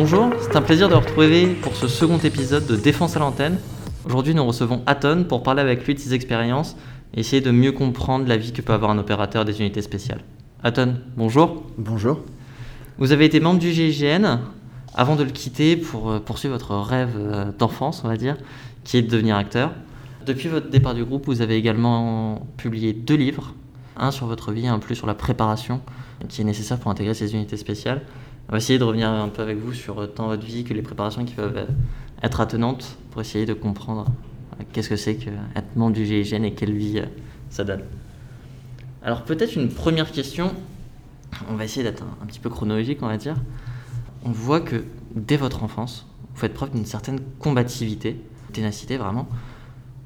Bonjour, c'est un plaisir de vous retrouver pour ce second épisode de Défense à l'antenne. Aujourd'hui, nous recevons Aton pour parler avec lui de ses expériences et essayer de mieux comprendre la vie que peut avoir un opérateur des unités spéciales. Aton, bonjour. Bonjour. Vous avez été membre du GIGN avant de le quitter pour euh, poursuivre votre rêve euh, d'enfance, on va dire, qui est de devenir acteur. Depuis votre départ du groupe, vous avez également publié deux livres, un sur votre vie et un plus sur la préparation qui est nécessaire pour intégrer ces unités spéciales. On va essayer de revenir un peu avec vous sur euh, tant votre vie que les préparations qui peuvent être attenantes pour essayer de comprendre qu'est-ce que c'est qu'être membre du GIGN et quelle vie ça donne. Alors peut-être une première question, on va essayer d'être un, un, petit peu chronologique on va dire. On voit que dès votre enfance, vous faites preuve d'une certaine combativité, ténacité vraiment.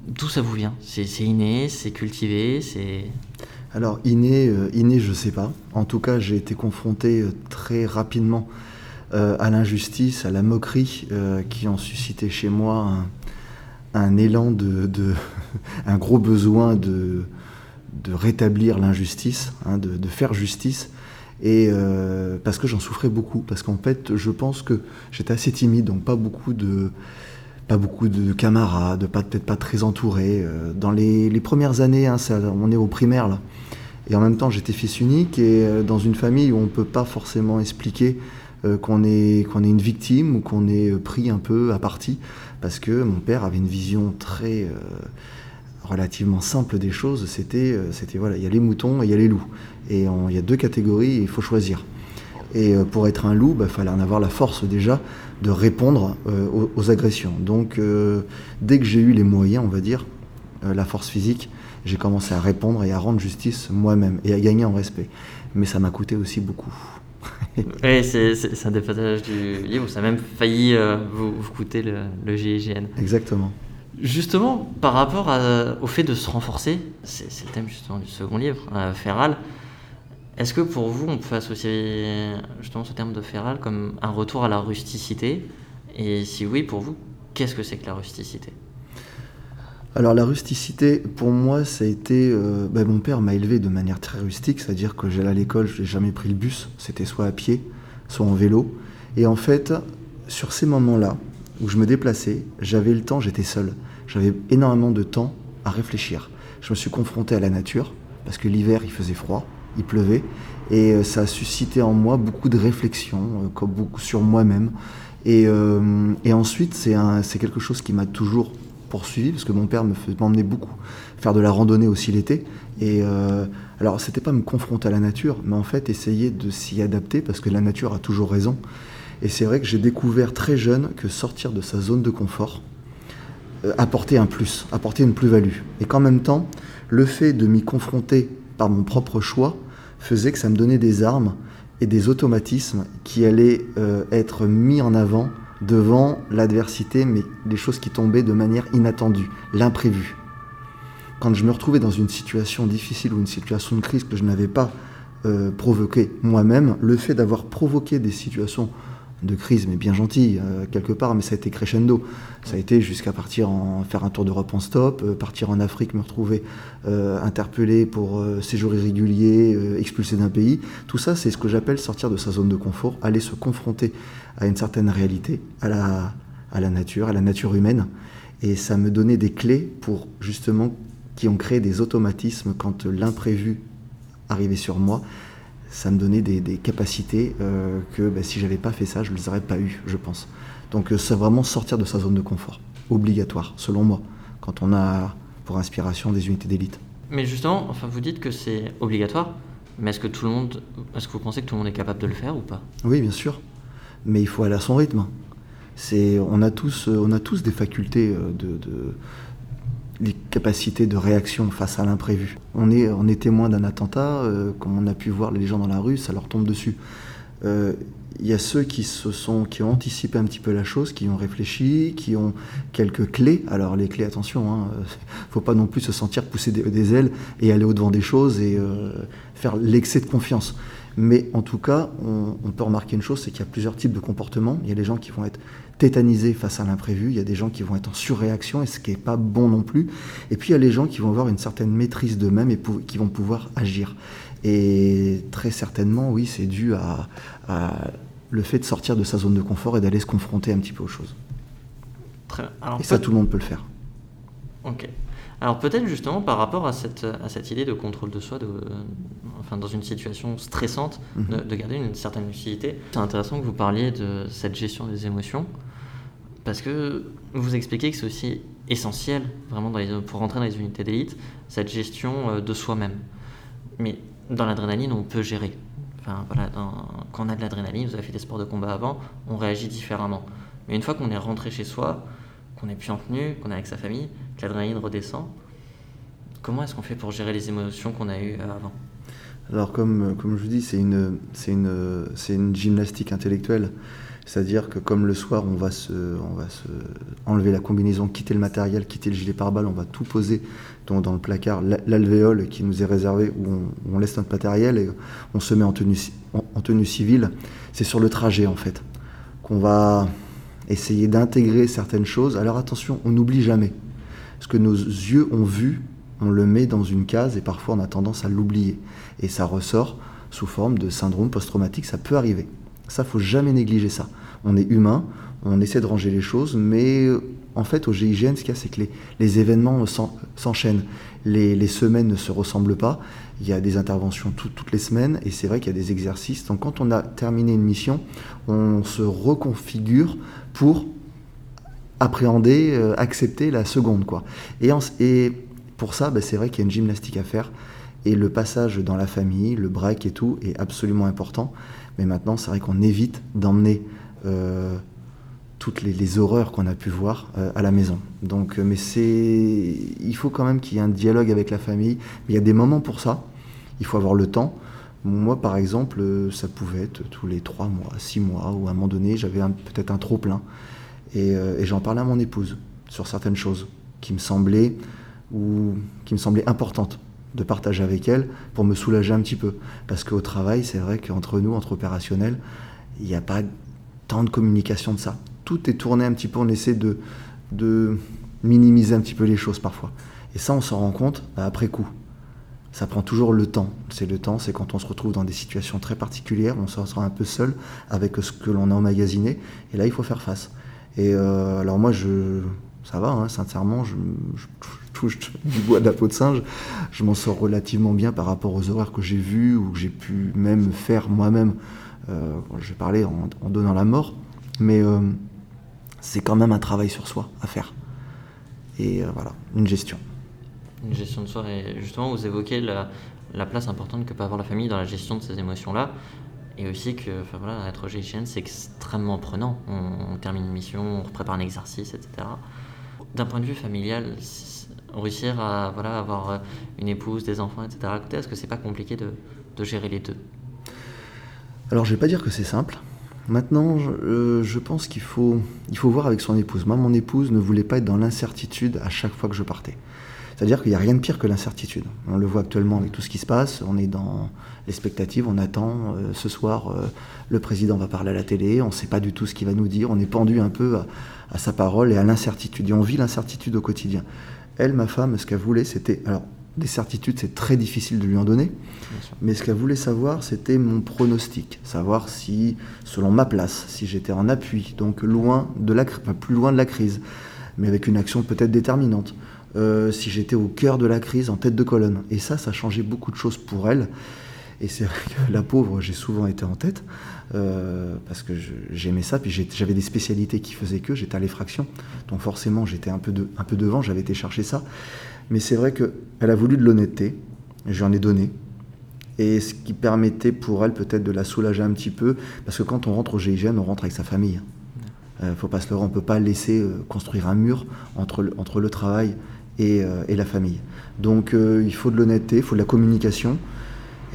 D'où ça vous vient? C'est inné, c'est cultivé, c'est... Alors inné, euh, inné, je sais pas. En tout cas, j'ai été confronté euh, très rapidement euh, à l'injustice, à la moquerie, qui ont suscité chez moi un, élan de, un gros besoin de, rétablir l'injustice, hein, de, faire justice. Et parce que j'en souffrais beaucoup, parce qu'en fait, je pense que j'étais assez timide, donc pas beaucoup de, beaucoup de camarades, pas peut-être pas très entouré. Euh, dans les, premières années, hein, ça, on est au primaire là, et en même temps, j'étais fils unique et euh, dans une famille où on peut pas forcément expliquer euh, qu'on est est une victime ou qu'on est pris un peu à partie, parce que mon père avait une vision très relativement simple des choses, c'était, voilà, il y a les moutons et il y a les loups. Et il y a deux catégories, il faut choisir. Et pour être un loup, il bah, fallait en avoir la force déjà de répondre euh, aux, aux, agressions. Donc euh, dès que j'ai eu les moyens, on va dire, euh, la force physique, j'ai commencé à répondre et à rendre justice moi-même et à gagner en respect. Mais ça m'a coûté aussi beaucoup. oui, c'est un des passages du livre où ça a même failli vous, vous, coûter le, le GIGN. Exactement. Justement, par rapport à, au fait de se renforcer, c'est le thème justement du second livre, euh, Féral, est-ce que pour vous, on peut associer justement ce terme de Féral comme un retour à la rusticité Et si oui, pour vous, qu'est-ce que c'est que la rusticité? Alors la rusticité, pour moi, ça a été... Euh, ben, mon père m'a élevé de manière très rustique, c'est-à-dire que j'allais à l'école, je n'ai jamais pris le bus, c'était soit à pied, soit en vélo. Et en fait, sur ces moments-là, où je me déplaçais, j'avais le temps, j'étais seul. J'avais énormément de temps à réfléchir. Je me suis confronté à la nature, parce que l'hiver, il faisait froid, il pleuvait, et ça a suscité en moi beaucoup de réflexions, comme beaucoup sur moi-même. Et, euh, ensuite, c'est quelque chose qui m'a toujours poursuivi, parce que mon père m'emmenait beaucoup faire de la randonnée aussi l'été. Et euh, alors, c'était pas me confronter à la nature, mais en fait, essayer de s'y adapter, parce que la nature a toujours raison. Et c'est vrai que j'ai découvert très jeune que sortir de sa zone de confort euh, apportait un plus, apportait une plus-value. Et qu'en même temps, le fait de m'y confronter par mon propre choix faisait que ça me donnait des armes et des automatismes qui allaient euh, être mis en avant devant l'adversité, mais les choses qui tombaient de manière inattendue, l'imprévu. Quand je me retrouvais dans une situation difficile ou une situation de crise que je n'avais pas euh, provoquée moi-même, le fait d'avoir provoqué des situations de crise, mais bien gentil, euh, quelque part, mais ça a été crescendo. Ça a été jusqu'à partir en faire un tour d'Europe en stop, euh, partir en Afrique, me retrouver euh, interpellé pour séjour irrégulier, expulsé d'un pays. Tout ça, c'est ce que j'appelle sortir de sa zone de confort, aller se confronter à une certaine réalité, à la, à la nature, à la nature humaine. Et ça me donnait des clés pour justement qui ont créé des automatismes quand l'imprévu arrivait sur moi ça me donnait des, des capacités euh, que bah, si j'avais pas fait ça, je ne les aurais pas eues, je pense. Donc euh, c'est vraiment sortir de sa zone de confort, obligatoire, selon moi, quand on a pour inspiration des unités d'élite. Mais justement, enfin, vous dites que c'est obligatoire, mais est-ce que tout le monde, est-ce que vous pensez que tout le monde est capable de le faire ou pas? Oui, bien sûr, mais il faut aller à son rythme. C'est, on a tous, on a tous des facultés de, de les capacités de réaction face à l'imprévu. On est, on est témoin d'un attentat, euh, comme on a pu voir les gens dans la rue, ça leur tombe dessus. Il euh, y a ceux qui, se sont, qui ont anticipé un petit peu la chose, qui ont réfléchi, qui ont quelques clés. Alors les clés, attention, il hein, ne faut pas non plus se sentir pousser des, ailes et aller au-devant des choses et euh, faire l'excès de confiance. Mais en tout cas, on, on peut remarquer une chose, c'est qu'il y a plusieurs types de comportements. Il y a des gens qui vont être tétanisés face à l'imprévu, il y a des gens qui vont être en surréaction, et ce qui n'est pas bon non plus. Et puis il y a les gens qui vont avoir une certaine maîtrise d'eux-mêmes et qui vont pouvoir agir. Et très certainement, oui, c'est dû à, à le fait de sortir de sa zone de confort et d'aller se confronter un petit peu aux choses. Très bien. Alors, Et ça, tout le monde peut le faire. Ok. Alors peut-être justement par rapport à cette, à cette idée de contrôle de soi, de, enfin dans une situation stressante, de, de garder une certaine lucidité. C'est intéressant que vous parliez de cette gestion des émotions, parce que vous expliquez que c'est aussi essentiel vraiment pour rentrer dans les unités d'élite, cette gestion euh, de soi-même. Mais dans l'adrénaline, on peut gérer. Enfin, voilà, quand on a de l'adrénaline, vous avez fait des sports de combat avant, on réagit différemment. Mais une fois qu'on est rentré chez soi, qu'on n'est plus en tenue, qu'on est avec sa famille, que l'adrénaline redescend, comment est-ce qu'on fait pour gérer les émotions qu'on a eues euh, avant? Alors comme, comme je vous dis, c'est une, une, une gymnastique intellectuelle. C'est-à-dire que comme le soir, on va, se, on va se enlever la combinaison, quitter le matériel, quitter le gilet pare-balles, on va tout poser dans, le placard, la- l'alvéole qui nous est réservé, où on, laisse notre matériel et on se met en tenue, en tenue civile. C'est sur le trajet en fait qu'on va essayer d'intégrer certaines choses. Alors attention, on n'oublie jamais. Ce que nos yeux ont vu, on le met dans une case et parfois on a tendance à l'oublier. Et ça ressort sous forme de syndrome post-traumatique, ça peut arriver. Ça, faut jamais négliger ça. On est humain, on essaie de ranger les choses, mais euh, en fait, au GIGN, ce qu'il y a, c'est que les, les événements s'en- s'enchaînent. Les, les semaines ne se ressemblent pas. Il y a des interventions tout- toutes les semaines, et c'est vrai qu'il y a des exercices. Donc, quand on a terminé une mission, on se reconfigure pour appréhender, euh, accepter la seconde. Quoi. Et pour ça, bah, c'est vrai qu'il y a une gymnastique à faire. Et le passage dans la famille, le break et tout est absolument important. Mais maintenant, c'est vrai qu'on évite d'emmener euh, toutes les, horreurs qu'on a pu voir euh, à la maison. Donc, euh, mais c'est, il faut quand même qu'il y ait un dialogue avec la famille. Il y a des moments pour ça. Il faut avoir le temps. Moi, par exemple, ça pouvait être tous les trois mois, six mois, ou à un moment donné, j'avais peut-être un trop plein. Et, et j'en parlais à mon épouse sur certaines choses qui me semblaient ou qui me semblaient importantes de partager avec elle pour me soulager un petit peu. Parce qu'au travail, c'est vrai qu'entre nous, entre opérationnels, il n'y a pas tant de communication de ça. Tout est tourné un petit peu, on essaie de, de minimiser un petit peu les choses parfois. Et ça, on s'en rend compte bah, après coup. Ça prend toujours le temps. C'est le temps, c'est quand on se retrouve dans des situations très particulières, on se sent un peu seul avec ce que l'on a emmagasiné, et là, il faut faire face. Et euh, alors moi, je, ça va, hein, sincèrement, je touche du bois de la peau de singe, je m'en sors relativement bien par rapport aux horaires que j'ai vus ou que j'ai pu même faire moi-même. Euh, je vais parler en, donnant la mort, mais euh, c'est quand même un travail sur soi à faire. Et euh, voilà, une gestion. Une gestion de soi, et justement, vous évoquez la, la place importante que peut avoir la famille dans la gestion de ces émotions-là, et aussi que, enfin voilà, être GIGN, c'est extrêmement prenant. On, on termine une mission, on prépare un exercice, etc. D'un point de vue familial, réussir à voilà, avoir euh, une épouse, des enfants, etc. est-ce que c'est pas compliqué de, gérer les deux? Alors, je vais pas dire que c'est simple. Maintenant, je, euh, je pense qu'il faut, il faut voir avec son épouse. Moi, mon épouse ne voulait pas être dans l'incertitude à chaque fois que je partais. C'est-à-dire qu'il n'y a rien de pire que l'incertitude. On le voit actuellement avec tout ce qui se passe. On est dans l'expectative, on attend. euh, ce soir, le président va parler à la télé. On ne sait pas du tout ce qu'il va nous dire. On est pendu un peu à sa parole et à l'incertitude. Et on vit l'incertitude au quotidien. Elle, ma femme, ce qu'elle voulait, c'était. Alors, des certitudes, c'est très difficile de lui en donner. Mais ce qu'elle voulait savoir, c'était mon pronostic, savoir si, selon ma place, si j'étais en appui, donc loin de la, enfin, plus loin de la crise, mais avec une action peut-être déterminante, euh, si j'étais au cœur de la crise, en tête de colonne. Et ça, ça changeait beaucoup de choses pour elle. Et c'est vrai que la pauvre, j'ai souvent été en tête, euh, parce que j'aimais ça, puis j'avais des spécialités qui faisaient que, j'étais à l'effraction, donc forcément j'étais un, peu un peu devant, j'avais été chercher ça. Mais c'est vrai qu'elle a voulu de l'honnêteté, et j'en ai donné, et ce qui permettait pour elle peut-être de la soulager un petit peu, parce que quand on rentre au GIGN, on rentre avec sa famille. Euh, faut pas se leurrer, on peut pas laisser euh, construire un mur entre le, entre le travail et, euh, et la famille. Donc il faut de l'honnêteté, il faut de la communication.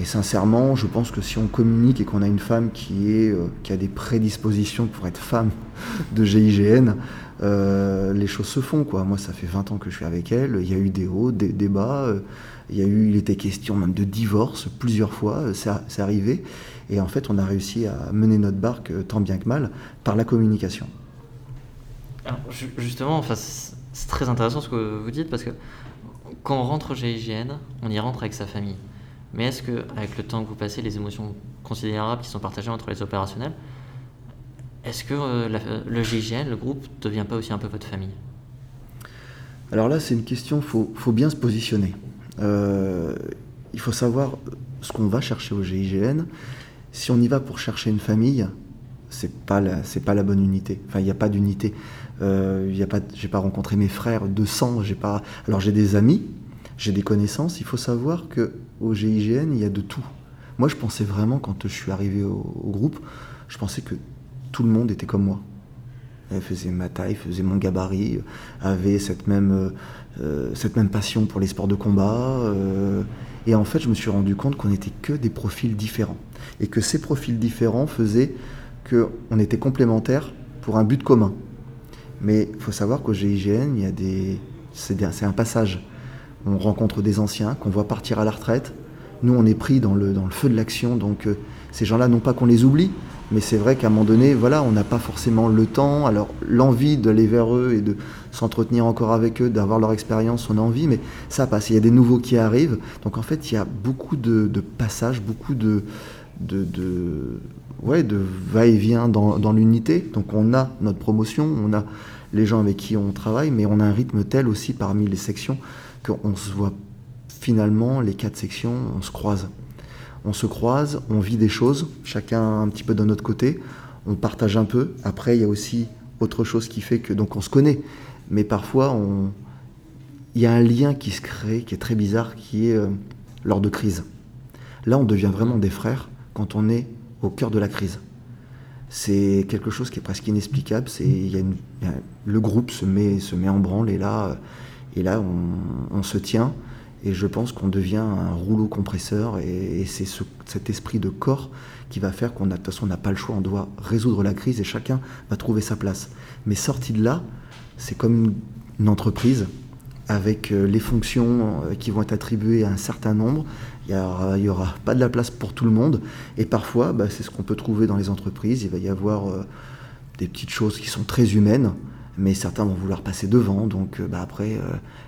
Et sincèrement, je pense que si on communique et qu'on a une femme qui, euh, a des prédispositions pour être femme de GIGN, euh, les choses se font. Moi, ça fait 20 ans que je suis avec elle. Il y a eu des hauts, des, bas. euh, il a eu, était question même de divorce plusieurs fois. C'est arrivé. Et en fait, on a réussi à mener notre barque tant bien que mal par la communication. Alors, ju- justement, c'est très intéressant ce que vous dites parce que quand on rentre au GIGN, on y rentre avec sa famille. Mais est-ce que, avec le temps que vous passez, les émotions considérables qui sont partagées entre les opérationnels, Est-ce que le GIGN, le groupe, ne devient pas aussi un peu votre famille? Alors là, c'est une question, il faut, bien se positionner. il faut savoir ce qu'on va chercher au GIGN. Si on y va pour chercher une famille, c'est pas pas la bonne unité. Enfin, il n'y a pas d'unité. Euh, y a pas, pas rencontré mes frères de sang. J'ai pas. Alors j'ai des amis, j'ai des connaissances. Il faut savoir que au GIGN, il y a de tout. Moi, je pensais vraiment quand je suis arrivé au, groupe, je pensais que tout le monde était comme moi. Elle faisait ma taille, faisait mon gabarit, avait cette même, euh, cette même passion pour les sports de combat. Euh, et en fait, je me suis rendu compte qu'on n'était que des profils différents. Et que ces profils différents faisaient qu'on était complémentaires pour un but commun. Mais il faut savoir qu'au GIGN, il y a des... c'est un passage. On rencontre des anciens qu'on voit partir à la retraite. Nous, on est pris dans le, dans le feu de l'action. Donc, euh, ces gens-là, non pas qu'on les oublie, mais c'est vrai qu'à un moment donné, voilà, on n'a pas forcément le temps. Alors, l'envie d'aller vers eux et de s'entretenir encore avec eux, d'avoir leur expérience, on a envie, mais ça passe. Il y a des nouveaux qui arrivent. Donc, en fait, il y a beaucoup de, passages, beaucoup de, de, de ouais, de va-et-vient dans, l'unité. Donc on a notre promotion, on a les gens avec qui on travaille, mais on a un rythme tel aussi parmi les sections qu'on se voit finalement, les quatre sections, on se croise. On se croise, on vit des choses, chacun un petit peu de notre côté, on partage un peu. Après, il y a aussi autre chose qui fait que, donc on se connaît, mais parfois on... il y a un lien qui se crée, qui est très bizarre, qui est euh, lors de crise. Là, on devient vraiment des frères quand on est au cœur de la crise. C'est quelque chose qui est presque inexplicable. C'est, le groupe se met, se met en branle et là, et là on, se tient. Et je pense qu'on devient un rouleau compresseur. Et, c'est cet esprit de corps qui va faire qu'on n'a pas le choix. On doit résoudre la crise et chacun va trouver sa place. Mais sorti de là, c'est comme une entreprise avec euh, les fonctions euh, qui vont être attribuées à un certain nombre. Il n'y aura, pas de la place pour tout le monde. Et parfois, bah, c'est ce qu'on peut trouver dans les entreprises. Il va y avoir euh, des petites choses qui sont très humaines, mais certains vont vouloir passer devant. Donc bah, après,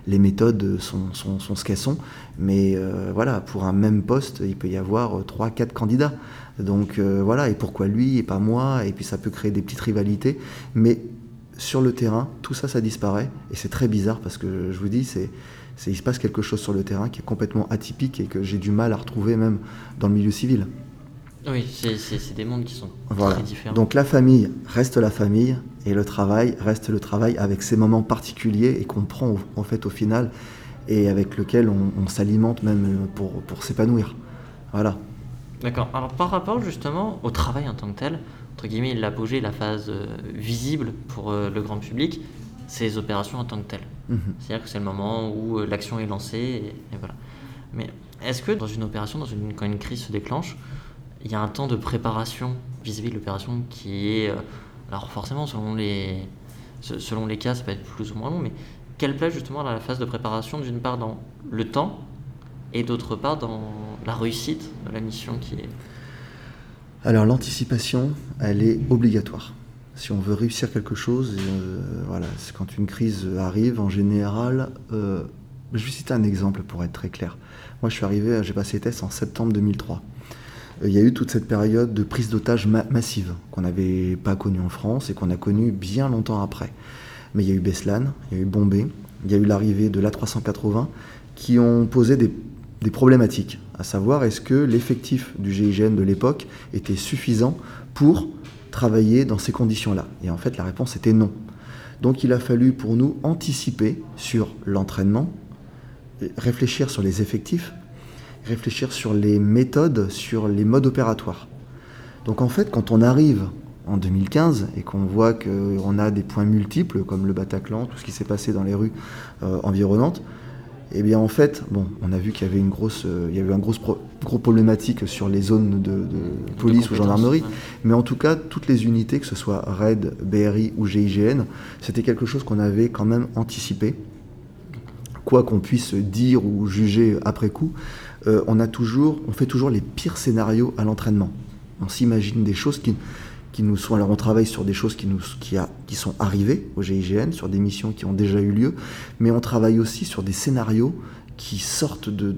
les méthodes sont, sont, ce qu'elles sont. Mais voilà, pour un même poste, il peut y avoir 3 quatre candidats. Donc voilà, et pourquoi lui et pas moi Et puis ça peut créer des petites rivalités. Mais sur le terrain, tout ça, ça disparaît. Et c'est très bizarre parce que je vous dis, c'est, il se passe quelque chose sur le terrain qui est complètement atypique et que j'ai du mal à retrouver même dans le milieu civil. Oui, c'est, des mondes qui sont très différents. Donc la famille reste la famille et le travail reste le travail avec ses moments particuliers et qu'on prend en fait au final et avec lequel on, s'alimente même pour, pour s'épanouir. Voilà. D'accord. Alors par rapport justement au travail en tant que tel, entre guillemets, l'apogée, la phase euh, visible pour euh, le grand public, c'est les opérations en tant que telles. Mhm. C'est-à-dire que c'est le moment où euh, l'action est lancée, et, voilà. Mais est-ce que dans une opération, dans une, quand une crise se déclenche, il y a un temps de préparation vis-à-vis de l'opération qui est... alors forcément, selon les, selon les cas, ça peut être plus ou moins long, mais quelle place justement dans la phase de préparation, d'une part dans le temps, et d'autre part dans la réussite de la mission qui est... Alors l'anticipation, elle est obligatoire. Si on veut réussir quelque chose, euh, voilà, quand une crise arrive, en général, euh, je vais citer un exemple pour être très clair. Moi, je suis arrivé, j'ai passé les tests en septembre 2003. Euh, il y a eu toute cette période de prise d'otages massive qu'on n'avait pas connue en France et qu'on a connue bien longtemps après. Mais il y a eu Beslan, il y a eu Bombay, il y a eu l'arrivée de l'A380 qui ont posé des des problématiques, à savoir est-ce que l'effectif du GIGN de l'époque était suffisant pour travailler dans ces conditions-là Et en fait, la réponse était non. Donc il a fallu pour nous anticiper sur l'entraînement, réfléchir sur les effectifs, réfléchir sur les méthodes, sur les modes opératoires. Donc en fait, quand on arrive en 2015 et qu'on voit qu'on a des points multiples comme le Bataclan, tout ce qui s'est passé dans les rues euh, environnantes, eh bien, en fait, bon, on a vu qu'il y avait une grosse, euh, il y avait un gros, gros problématique sur les zones de, police ou gendarmerie, mais en tout cas, toutes les unités, que ce soit RAID, BRI ou GIGN, c'était quelque chose qu'on avait quand même anticipé. Quoi qu'on puisse dire ou juger après coup, euh, on a toujours, on fait toujours les pires scénarios à l'entraînement. On s'imagine des choses qui, qui nous sont. Alors, on travaille sur des choses qui, nous, qui, a, qui sont arrivées au GIGN, sur des missions qui ont déjà eu lieu, mais on travaille aussi sur des scénarios qui sortent de,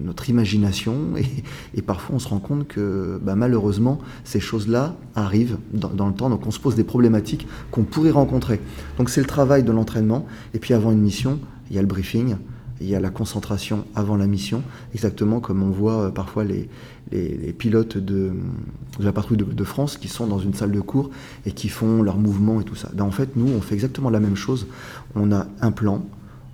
notre imagination et, parfois on se rend compte que bah, malheureusement ces choses-là arrivent dans, le temps, donc on se pose des problématiques qu'on pourrait rencontrer. Donc c'est le travail de l'entraînement et puis avant une mission, il y a le briefing, il y a la concentration avant la mission, exactement comme on voit euh, parfois les, les, pilotes de, la patrouille de, France qui sont dans une salle de cours et qui font leurs mouvements et tout ça. Ben, en fait, nous, on fait exactement la même chose. On a un plan,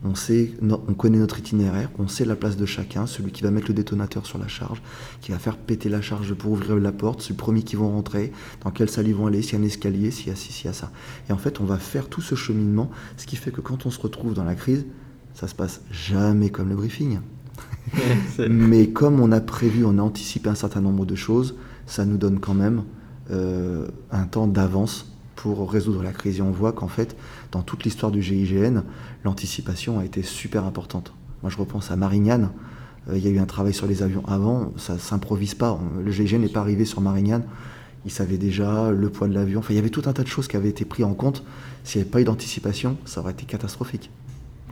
on, sait, on connaît notre itinéraire, on sait la place de chacun, celui qui va mettre le détonateur sur la charge, qui va faire péter la charge pour ouvrir la porte, celui premier qui vont rentrer, dans quelle salle ils vont aller, s'il y a un escalier, s'il y a ci, s'il y a ça. Et en fait, on va faire tout ce cheminement, ce qui fait que quand on se retrouve dans la crise, ça se passe jamais comme le briefing. Mais comme on a prévu, on a anticipé un certain nombre de choses, ça nous donne quand même euh, un temps d'avance pour résoudre la crise. Et on voit qu'en fait, dans toute l'histoire du GIGN, l'anticipation a été super importante. Moi, je repense à Marignane. Euh, il y a eu un travail sur les avions avant, ça s'improvise pas. Le GIGN n'est pas arrivé sur Marignane. Il savait déjà le poids de l'avion. Enfin, il y avait tout un tas de choses qui avaient été prises en compte. S'il n'y avait pas eu d'anticipation, ça aurait été catastrophique.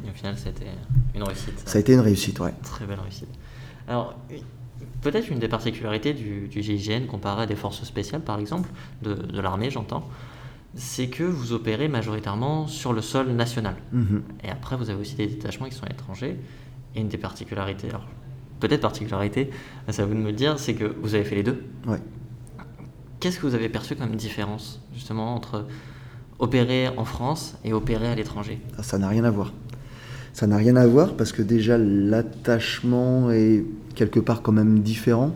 Et au final, c'était une réussite. Ça a été une réussite, ouais. Très belle réussite. Alors, peut-être une des particularités du, du, GIGN comparé à des forces spéciales, par exemple, de, de l'armée, j'entends, c'est que vous opérez majoritairement sur le sol national. Mhm. Et après, vous avez aussi des détachements qui sont étrangers. Et une des particularités, alors peut-être particularité, c'est à vous de me le dire, c'est que vous avez fait les deux. Ouais. Qu'est-ce que vous avez perçu comme différence, justement, entre opérer en France et opérer à l'étranger? Ah, Ça n'a rien à voir. Ça n'a rien à voir parce que déjà l'attachement est quelque part quand même différent.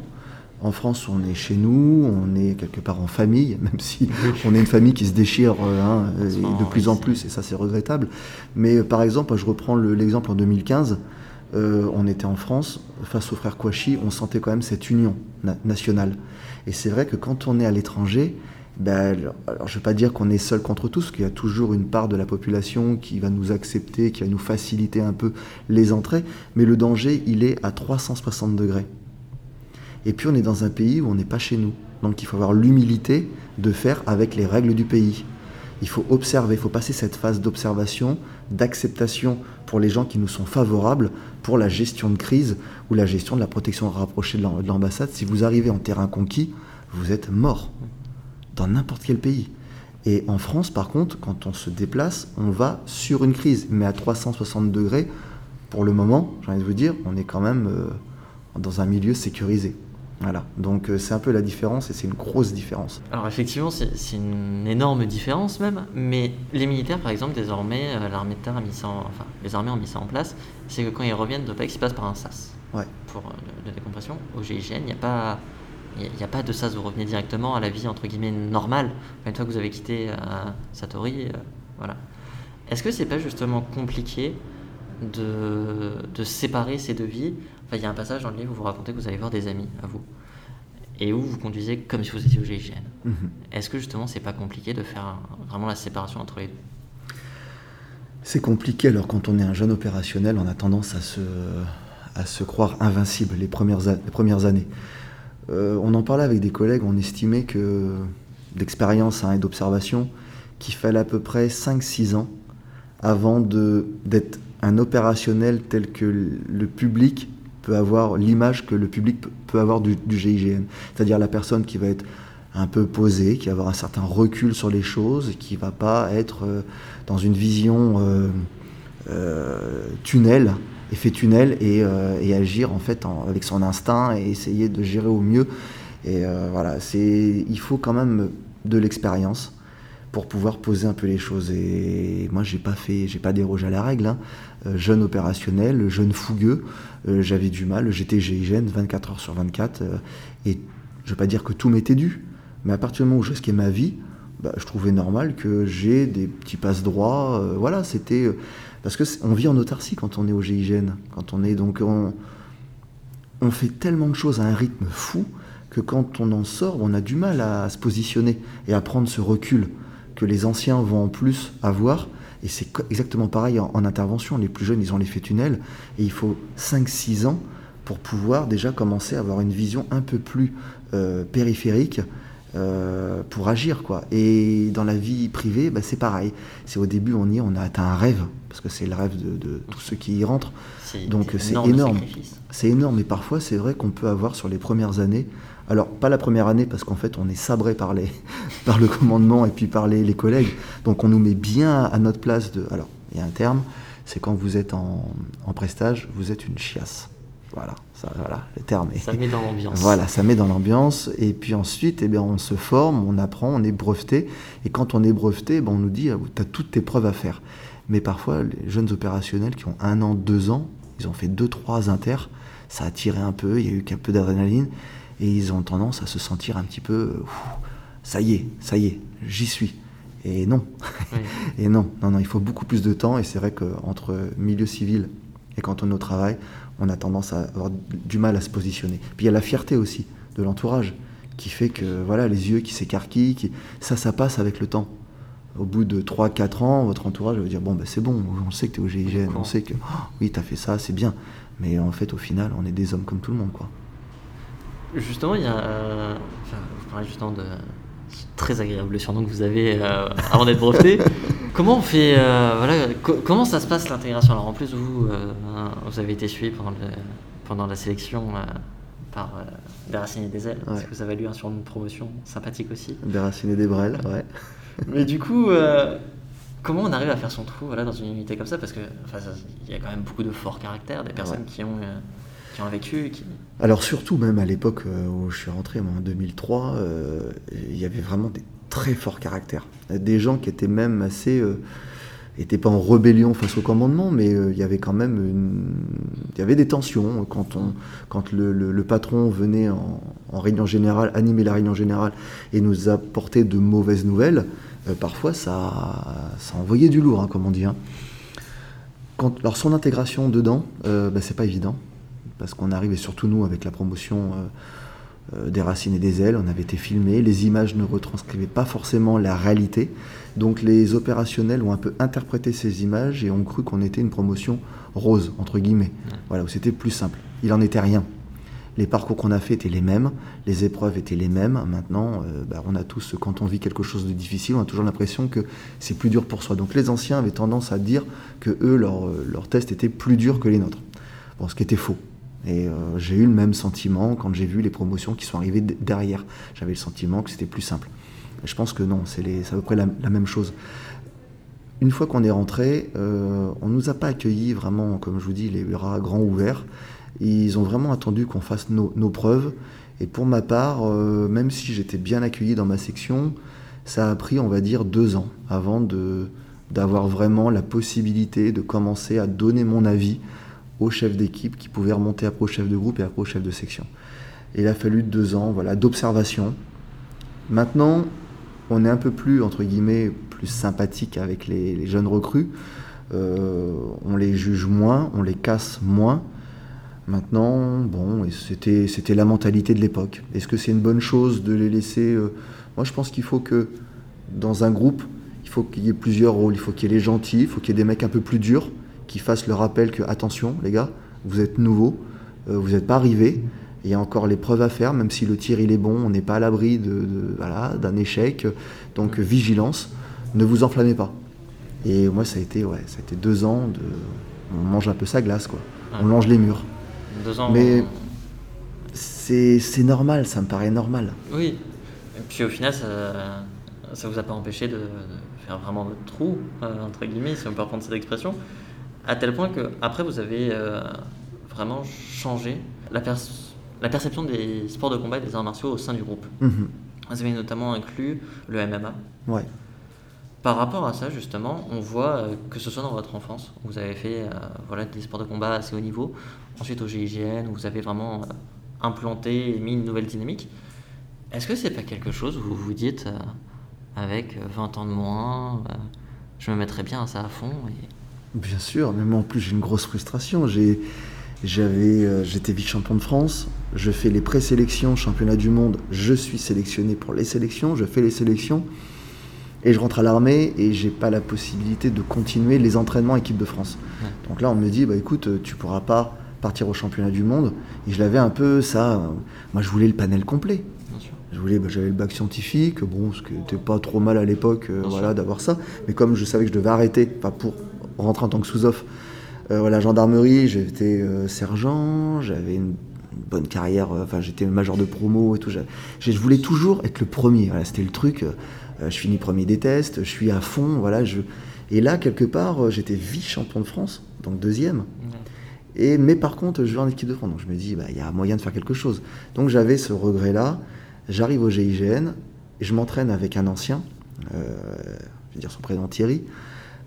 En France, on est chez nous, on est quelque part en famille, même si on est une famille qui se déchire euh, hein, de plus en plus, et ça c'est regrettable. Mais euh, par exemple, je reprends l'exemple en 2015, euh, on était en France, face aux frères Kouachi, on sentait quand même cette union nationale. Et c'est vrai que quand on est à l'étranger, ben, alors je ne vais pas dire qu'on est seul contre tous, qu'il y a toujours une part de la population qui va nous accepter, qui va nous faciliter un peu les entrées, mais le danger, il est à 360 degrés. Et puis on est dans un pays où on n'est pas chez nous. Donc il faut avoir l'humilité de faire avec les règles du pays. Il faut observer, il faut passer cette phase d'observation, d'acceptation pour les gens qui nous sont favorables pour la gestion de crise ou la gestion de la protection rapprochée de l'ambassade. Si vous arrivez en terrain conquis, vous êtes mort dans n'importe quel pays. Et en France, par contre, quand on se déplace, on va sur une crise, mais à 360 degrés. Pour le moment, j'ai envie de vous dire, on est quand même euh, dans un milieu sécurisé. Voilà, donc euh, c'est un peu la différence et c'est une grosse différence. Alors effectivement, c'est une énorme différence même, mais les militaires, par exemple, désormais, euh, l'armée de terre a mis ça enfin, les armées ont mis ça en place, c'est que quand ils reviennent de PEX, ils passent par un SAS ouais. pour la décompression. Au GIGN, il n'y a pas il n'y a, pas de ça, vous revenez directement à la vie entre guillemets normale, une fois que vous avez quitté euh, Satori. Euh, voilà. Est-ce que c'est pas justement compliqué de, de, séparer ces deux vies? Enfin, Il y a un passage dans le livre où vous racontez que vous allez voir des amis à vous et où vous conduisez comme si vous étiez au GIGN. Mm-hmm. Est-ce que justement c'est pas compliqué de faire vraiment la séparation entre les deux? C'est compliqué alors quand on est un jeune opérationnel, on a tendance à se, à se croire invincible les premières, les premières années. Euh, on en parlait avec des collègues, on estimait que, d'expérience hein, et d'observation, qu'il fallait à peu près 5-6 ans avant d'être un opérationnel tel que le public peut avoir, l'image que le public peut avoir du, GIGN. C'est-à-dire la personne qui va être un peu posée, qui va avoir un certain recul sur les choses, qui ne va pas être euh, dans une vision euh, tunnel effet tunnel euh, et, agir en fait avec son instinct et essayer de gérer au mieux. Et euh, voilà, c'est, il faut quand même de l'expérience pour pouvoir poser un peu les choses. Et moi, j'ai pas fait, j'ai pas dérogé à la règle. Hein. Euh, jeune opérationnel, jeune fougueux, j'avais du mal. J'étais GIGN 24 heures sur 24. et je vais pas dire que tout m'était dû, mais à partir du moment où je risquais ma vie, bah, je trouvais normal que j'ai des petits passes droits. voilà, c'était parce qu'on vit en autarcie quand on est au GIGN. Quand on est, donc on, on fait tellement de choses à un rythme fou que quand on en sort, on a du mal à, se positionner et à prendre ce recul que les anciens vont en plus avoir. Et c'est exactement pareil en, intervention. Les plus jeunes, ils ont l'effet tunnel. Et il faut 5-6 ans pour pouvoir déjà commencer à avoir une vision un peu plus euh, périphérique euh, pour agir. quoi. Et dans la vie privée, bah, c'est pareil. C'est au début, on y est, on a atteint un rêve parce que c'est le rêve de, de tous ceux qui y rentrent. Donc, c'est énorme. C'est énorme, et parfois c'est vrai qu'on peut avoir sur les premières années, alors pas la première année parce qu'en fait on est sabré par, les, par le commandement et puis par les, les collègues, donc on nous met bien à notre place de... Alors il y a un terme, c'est quand vous êtes en, en prestage, vous êtes une chiasse. Voilà, ça, voilà le terme est... Ça met dans l'ambiance. Voilà, ça met dans l'ambiance. Et puis ensuite, eh bien, on se forme, on apprend, on est breveté. Et quand on est breveté, ben, on nous dit, tu as toutes tes preuves à faire. Mais parfois, les jeunes opérationnels qui ont un an, deux ans, ils ont fait deux, trois inters, ça a tiré un peu, il y a eu un peu d'adrénaline, et ils ont tendance à se sentir un petit peu, ça y est, ça y est, j'y suis. Et non, Oui. et non, non, non, il faut beaucoup plus de temps. Et c'est vrai qu'entre milieu civil et quand on est au travail, on a tendance à avoir du mal à se positionner. Puis il y a la fierté aussi de l'entourage qui fait que voilà les yeux qui s'écarquillent, qui... ça, ça passe avec le temps. Au bout de 3-4 ans, votre entourage va dire Bon, ben, c'est bon, on sait que tu es au GIGN, on sait que oh, oui, tu as fait ça, c'est bien. Mais en fait, au final, on est des hommes comme tout le monde. quoi. Justement, il y a. euh, Enfin, vous parlez justement de. Très agréable le surnom que vous avez euh, avant d'être breveté. comment on fait. euh, voilà, co- comment ça se passe l'intégration? Alors en plus, vous, euh, vous avez été suivi pendant, le- pendant la sélection par euh, des ailes. Parce que ça valu un surnom de promotion sympathique aussi? Déraciné des brels, ouais. Mais du coup, euh, comment on arrive à faire son trou voilà, dans une unité comme ça? Parce que enfin, il y a quand même beaucoup de forts caractères, des personnes Ouais. qui, ont, euh, qui ont vécu. Qui... Alors surtout même à l'époque euh, où je suis rentré, en 2003, euh, il y avait vraiment des très forts caractères. Des gens qui étaient même assez... euh, étaient pas en rébellion face au commandement, mais euh, il y avait quand même. Il y avait des tensions quand, on, quand le, le- patron venait en, réunion générale, animer la réunion générale et nous apportait de mauvaises nouvelles. euh, parfois, ça, ça envoyait du lourd, hein, comme on dit. hein. Quand, alors son intégration dedans, euh, bah, c'est pas évident parce qu'on arrivait surtout nous avec la promotion euh, euh, des racines et des ailes, on avait été filmés, les images ne retranscrivaient pas forcément la réalité, donc les opérationnels ont un peu interprété ces images et ont cru qu'on était une promotion rose, entre guillemets, voilà, où c'était plus simple. Il en était rien. Les parcours qu'on a fait étaient les mêmes, les épreuves étaient les mêmes. Maintenant, euh, bah, on a tous, quand on vit quelque chose de difficile, on a toujours l'impression que c'est plus dur pour soi. Donc les anciens avaient tendance à dire que eux, leur, euh, leur test était plus dur que les nôtres. Bon, ce qui était faux. Et euh, j'ai eu le même sentiment quand j'ai vu les promotions qui sont arrivées derrière. J'avais le sentiment que c'était plus simple. Je pense que non, c'est à peu près la, même chose. Une fois qu'on est rentré, euh, on nous a pas accueillis vraiment, comme je vous dis, les bras grands ouverts. Ils ont vraiment attendu qu'on fasse nos, preuves. Et pour ma part, euh, même si j'étais bien accueilli dans ma section, ça a pris, on va dire, deux ans avant d'avoir vraiment la possibilité de commencer à donner mon avis au chef d'équipe qui pouvait remonter après au chef de groupe et après au chef de section. Il a fallu deux ans voilà, d'observation. Maintenant, on est un peu plus, entre guillemets, plus sympathique avec les, jeunes recrues. Euh, on les juge moins, on les casse moins. Maintenant, bon, c'était c'était la mentalité de l'époque. Est-ce que c'est une bonne chose de les laisser euh, Moi, je pense qu'il faut que dans un groupe, il faut qu'il y ait plusieurs rôles. Il faut qu'il y ait les gentils, il faut qu'il y ait des mecs un peu plus durs qui fassent le rappel que attention, les gars, vous êtes nouveaux, euh, vous n'êtes pas arrivés. Il y a encore les preuves à faire, même si le tir il est bon, on n'est pas à l'abri de, de- voilà, d'un échec. Donc vigilance, ne vous enflammez pas. Et moi, ça a été, ouais, ça a été deux ans de, on mange un peu sa glace, quoi. On longe les murs. Deux ans. Mais- C'est c'est normal, ça me paraît normal. Oui. Et puis au final, ça, ça vous a pas empêché de, de faire vraiment votre trou, euh, entre guillemets, si on peut reprendre cette expression, à tel point que après vous avez euh, vraiment changé la, pers- la perception des sports de combat et des arts martiaux au sein du groupe. Mhm. Vous avez notamment inclus le MMA. Ouais. Par rapport à ça, justement, on voit euh, que ce soit dans votre enfance, où vous avez fait euh, voilà, des sports de combat assez haut niveau, ensuite au GIGN, où vous avez vraiment euh, implanté et mis une nouvelle dynamique. Est-ce que c'est pas quelque chose où vous vous dites, euh, avec euh, 20 ans de moins, je me mettrais bien à ça à fond et... Bien sûr, mais moi en plus j'ai une grosse frustration. J'ai, j'avais, euh, j'étais vice-champion de France, je fais les présélections, championnat du monde, je suis sélectionné pour les sélections, je fais les sélections, et je rentre à l'armée et j'ai pas la possibilité de continuer les entraînements équipe de France. Ouais. Donc là on me dit, bah écoute, euh, tu pourras pas partir au championnat du monde, et je l'avais un peu ça, euh, moi je voulais le panel complet. Bien sûr. Je voulais, bah, j'avais le bac scientifique, bon, ce qui n'était pas trop mal à l'époque, euh, voilà, d'avoir ça. Mais comme je savais que je devais arrêter, pas pour rentré en tant que sous-off à la gendarmerie, j'étais sergent, j'avais une bonne carrière, enfin j'étais major de promo et tout. Je voulais toujours être le premier, voilà, c'était le truc. je finis premier des tests, je suis à fond, voilà. Je... Et là, quelque part, j'étais vice-champion de France, donc deuxième. Et, mais par contre, je vais en équipe de France. Donc je me dis, bah, il y a moyen de faire quelque chose. Donc j'avais ce regret-là. J'arrive au GIGN et je m'entraîne avec un ancien, euh, je vais dire son prénom Thierry,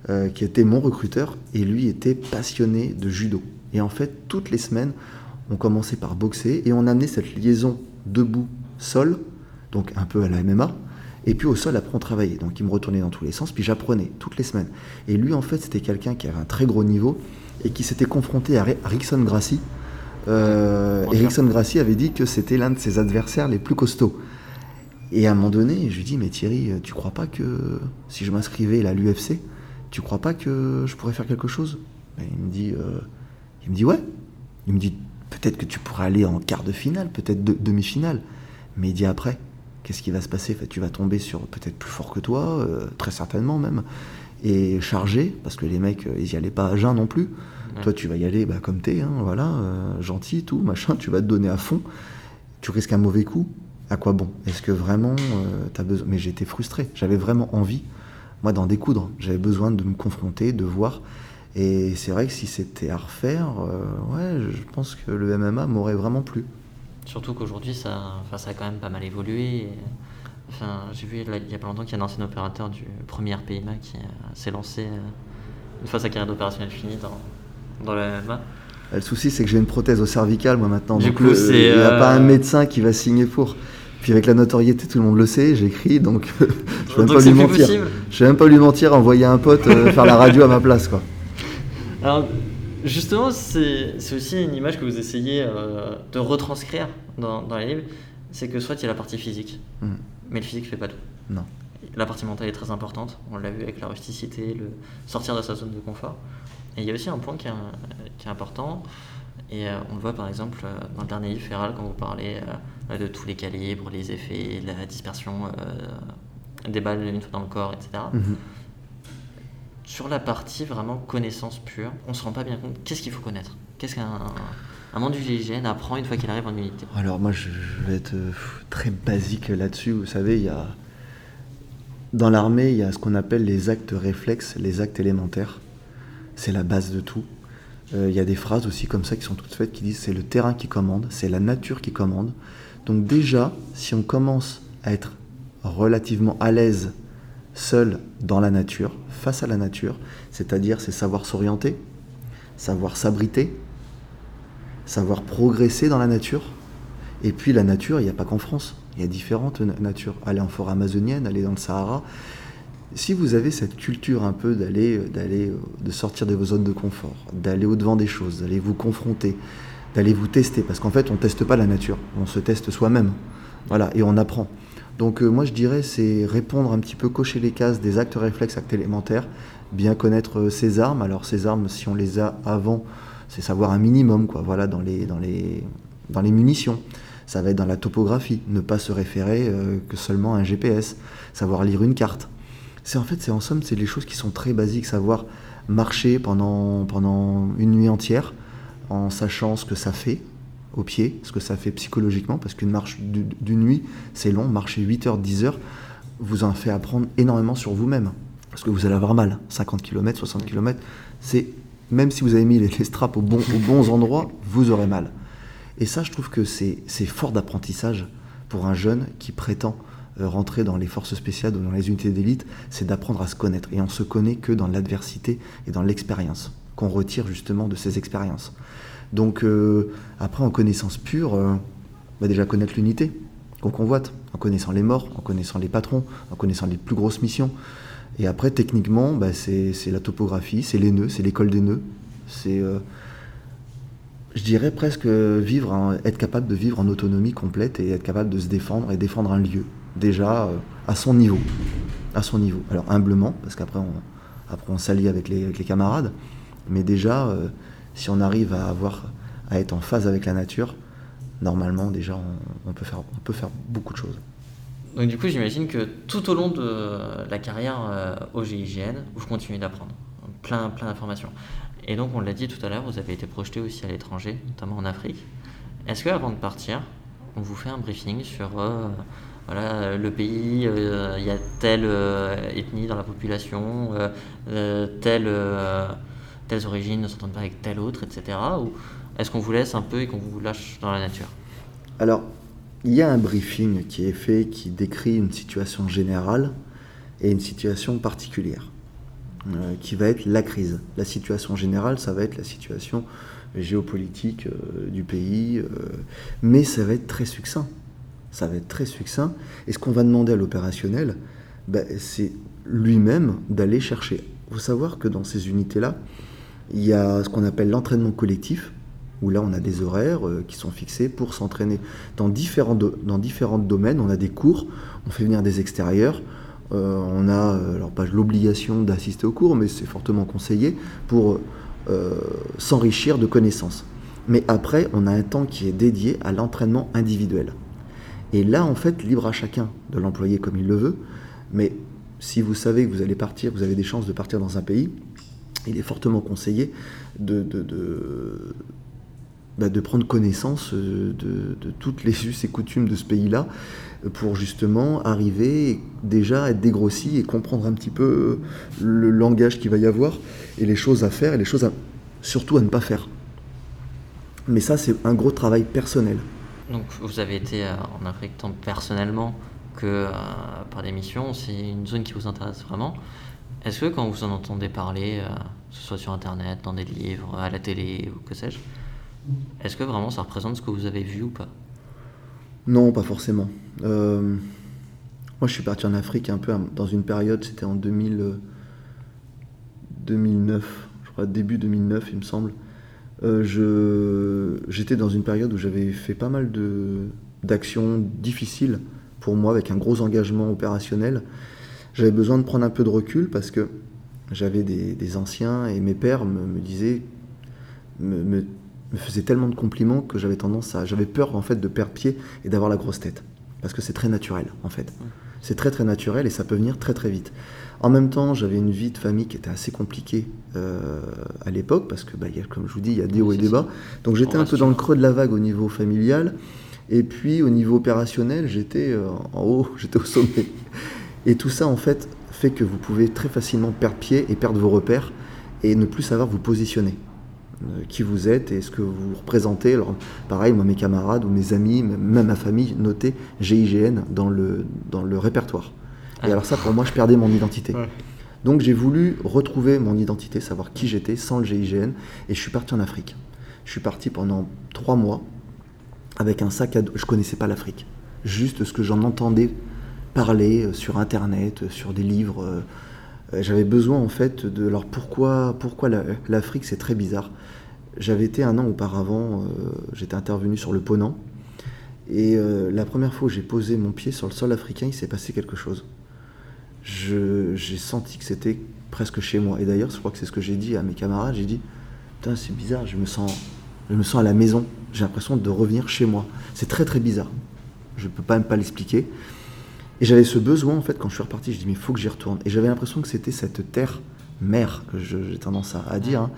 euh, qui était mon recruteur. Et lui était passionné de judo. Et en fait, toutes les semaines, on commençait par boxer et on amenait cette liaison debout-sol, donc un peu à la MMA. Et puis au sol, après, on travaillait. Donc il me retournait dans tous les sens, puis j'apprenais toutes les semaines. Et lui, en fait, c'était quelqu'un qui avait un très gros niveau et qui s'était confronté à Rickson Gracie. Euh, et Rickson Gracie avait dit que c'était l'un de ses adversaires les plus costauds. Et à un moment donné, je lui dis, mais Thierry, tu crois pas que si je m'inscrivais à l'UFC, tu crois pas que je pourrais faire quelque chose? Il me dit, euh, il me dit ouais. Il me dit, peut-être que tu pourrais aller en quart de finale, peut-être demi-finale. Mais il dit après, qu'est-ce qui va se passer? Tu vas tomber sur peut-être plus fort que toi, euh, très certainement même et chargé, parce que les mecs, ils y allaient pas à jeun non plus. Toi, tu vas y aller bah, comme t'es, hein, voilà, euh, gentil, tout, machin, tu vas te donner à fond. Tu risques un mauvais coup? À quoi bon? Est-ce que vraiment euh, tu as besoin? Mais j'étais frustré, j'avais vraiment envie, moi, d'en découdre. J'avais besoin de me confronter, de voir. Et c'est vrai que si c'était à refaire, euh, ouais, je pense que le MMA m'aurait vraiment plu. Surtout qu'aujourd'hui, ça, ça a quand même pas mal évolué. Enfin, j'ai vu il y a pas longtemps qu'il y a un ancien opérateur du premier RPMA qui euh, s'est lancé euh, une fois sa carrière d'opérationnel finie dans, dans le MMA. Le souci, c'est que j'ai une prothèse au cervical, moi, maintenant. Du coup, il n'y a pas un médecin qui va signer pour. Puis avec la notoriété, tout le monde le sait, j'écris, donc je ne vais même pas lui mentir. Je vais même pas lui mentir, envoyer un pote faire la radio à ma place, quoi. Alors, justement, c'est aussi une image que vous essayez de retranscrire dans, dans les livres, c'est que soit il y a la partie physique, mmh. Mais le physique ne fait pas tout. Non. La partie mentale est très importante. On l'a vu avec la rusticité, le sortir de sa zone de confort. Et il y a aussi un point qui est, important. Et euh, on le voit par exemple euh, dans le dernier livre Feral, quand vous parlez euh, de tous les calibres, les effets, la dispersion des balles une fois dans le corps, etc. Mhm. Sur la partie vraiment connaissance pure, on ne se rend pas bien compte qu'est-ce qu'il faut connaître? Qu'est-ce qu'un un membre du GIGN apprend une fois qu'il arrive en unité Alors moi je vais être très basique là-dessus. Vous savez, il y a dans l'armée, il y a ce qu'on appelle les actes réflexes, les actes élémentaires. C'est la base de tout. Euh, il y a des phrases aussi comme ça qui sont toutes faites qui disent c'est le terrain qui commande, c'est la nature qui commande. Donc déjà, si on commence à être relativement à l'aise seul dans la nature, face à la nature, c'est-à-dire c'est savoir s'orienter, savoir s'abriter, savoir progresser dans la nature. Et puis la nature, il n'y a pas qu'en France, il y a différentes natures. Aller en forêt amazonienne, aller dans le Sahara. Si vous avez cette culture un peu d'aller, d'aller, de sortir de vos zones de confort, d'aller au-devant des choses, d'aller vous confronter, d'aller vous tester, parce qu'en fait on ne teste pas la nature, on se teste soi-même. Voilà, et on apprend. Donc euh, moi je dirais c'est répondre un petit peu, cocher les cases des actes réflexes, actes élémentaires, bien connaître euh, ses armes. Alors ces armes, si on les a avant, c'est savoir un minimum, quoi, voilà, dans les, dans les, dans les munitions. Ça va être dans la topographie, ne pas se référer euh, que seulement à un GPS, savoir lire une carte. C'est en fait, c'est en somme, c'est les choses qui sont très basiques, savoir marcher pendant, pendant une nuit entière en sachant ce que ça fait au pied, ce que ça fait psychologiquement, parce qu'une marche d'une nuit, c'est long, marcher 8 heures, 10 heures, vous en fait apprendre énormément sur vous-même. Parce que vous allez avoir mal. 50 km, 60 km, c'est même si vous avez mis les, straps aux bons endroits, vous aurez mal. Et ça, je trouve que c'est fort d'apprentissage pour un jeune qui prétend rentrer dans les forces spéciales ou dans les unités d'élite, c'est d'apprendre à se connaître. Et on se connaît que dans l'adversité et dans l'expérience, qu'on retire justement de ces expériences. Donc euh, après, en connaissance pure, euh, va déjà connaître l'unité qu'on convoite, en connaissant les morts, en connaissant les patrons, en connaissant les plus grosses missions. Et après, techniquement, bah, c'est la topographie, c'est les nœuds, c'est l'école des nœuds. C'est, euh, je dirais presque vivre, être capable de vivre en autonomie complète et être capable de se défendre et défendre un lieu, déjà euh, à son niveau. À son niveau. Alors humblement, parce qu'après on, après on s'allie avec les, camarades, mais déjà, euh, si on arrive à, avoir, à être en phase avec la nature, normalement, déjà, on, peut, faire, on peut faire beaucoup de choses. Donc du coup, j'imagine que tout au long de la carrière euh, au GIGN, vous continuez d'apprendre. plein, plein d'informations. Et donc, on l'a dit tout à l'heure, vous avez été projeté aussi à l'étranger, notamment en Afrique. Est-ce que avant de partir, on vous fait un briefing sur voilà, le pays, euh, il y a telle euh, ethnie dans la population, telle, telles origines ne s'entendent pas avec telle autre, etc. Ou est-ce qu'on vous laisse un peu et qu'on vous lâche dans la nature? Alors, il y a un briefing qui est fait qui décrit une situation générale et une situation particulière, qui va être la crise. La situation générale, ça va être la situation géopolitique euh, du pays, euh, mais ça va être très succinct. Ça va être très succinct. Et ce qu'on va demander à l'opérationnel, bah, c'est lui-même d'aller chercher. Il faut savoir que dans ces unités-là, il y a ce qu'on appelle l'entraînement collectif, où là on a des horaires euh, qui sont fixés pour s'entraîner dans différents, domaines. On a des cours, on fait venir des extérieurs, on a alors pas l'obligation d'assister aux cours, mais c'est fortement conseillé pour euh, s'enrichir de connaissances. Mais après, on a un temps qui est dédié à l'entraînement individuel. Et là, en fait, libre à chacun de l'employer comme il le veut. Mais si vous savez que vous allez partir, vous avez des chances de partir dans un pays, il est fortement conseillé de, de, de, bah, prendre connaissance de, toutes les us et coutumes de ce pays-là pour justement arriver déjà à être dégrossi et comprendre un petit peu le langage qu'il va y avoir et les choses à faire et les choses surtout à ne pas faire. Mais ça, c'est un gros travail personnel. Donc vous avez été euh, en Afrique tant personnellement que euh, par des missions, c'est une zone qui vous intéresse vraiment. Est-ce que quand vous en entendez parler, euh, que ce soit sur Internet, dans des livres, à la télé ou que sais-je, est-ce que vraiment ça représente ce que vous avez vu ou pas? Non, pas forcément. moi, je suis parti en Afrique un peu dans une période, c'était en 2000, 2009, je crois début 2009, il me semble. Euh, j'étais dans une période où j'avais fait pas mal d'actions difficiles pour moi, avec un gros engagement opérationnel. J'avais besoin de prendre un peu de recul parce que j'avais des, anciens et mes pères me, disaient, me, me, faisaient tellement de compliments que j'avais tendance à, j'avais peur en fait de perdre pied et d'avoir la grosse tête parce que c'est très naturel en fait. C'est très très naturel et ça peut venir très très vite. En même temps, j'avais une vie de famille qui était assez compliquée euh, à l'époque, parce que, bah, comme je vous dis, il y a des hauts et des bas. Donc j'étais un peu dans le creux de la vague au niveau familial, et puis au niveau opérationnel, j'étais euh, en haut, j'étais au sommet. Et tout ça, en fait, fait que vous pouvez très facilement perdre pied et perdre vos repères, et ne plus savoir vous positionner. Euh, qui vous êtes et ce que vous représentez. Alors, pareil, moi, mes camarades ou mes amis, même ma famille, notaient GIGN dans le, dans le répertoire. Et alors ça, pour moi, je perdais mon identité. Donc j'ai voulu retrouver mon identité, savoir qui j'étais sans le GIGN, et je suis parti en Afrique. Je suis parti pendant trois mois avec un sac à dos. Je connaissais pas l'Afrique, juste ce que j'en entendais parler euh, sur Internet, euh, sur des livres. Euh, j'avais besoin en fait de. Alors pourquoi, pourquoi l'Afrique C'est très bizarre. J'avais été un an auparavant, j'étais intervenu sur le Ponant, et la première fois où j'ai posé mon pied sur le sol africain, il s'est passé quelque chose j'ai senti que c'était presque chez moi. Et d'ailleurs, je crois que c'est ce que j'ai dit à mes camarades. J'ai dit, putain, c'est bizarre, je me sens, je me sens à la maison. J'ai l'impression de revenir chez moi. C'est très très bizarre. Je ne peux même pas l'expliquer. Et j'avais ce besoin, en fait, quand je suis reparti, je dis, mais il faut que j'y retourne. Et j'avais l'impression que c'était cette terre mère, que j'ai tendance à, dire. Hein.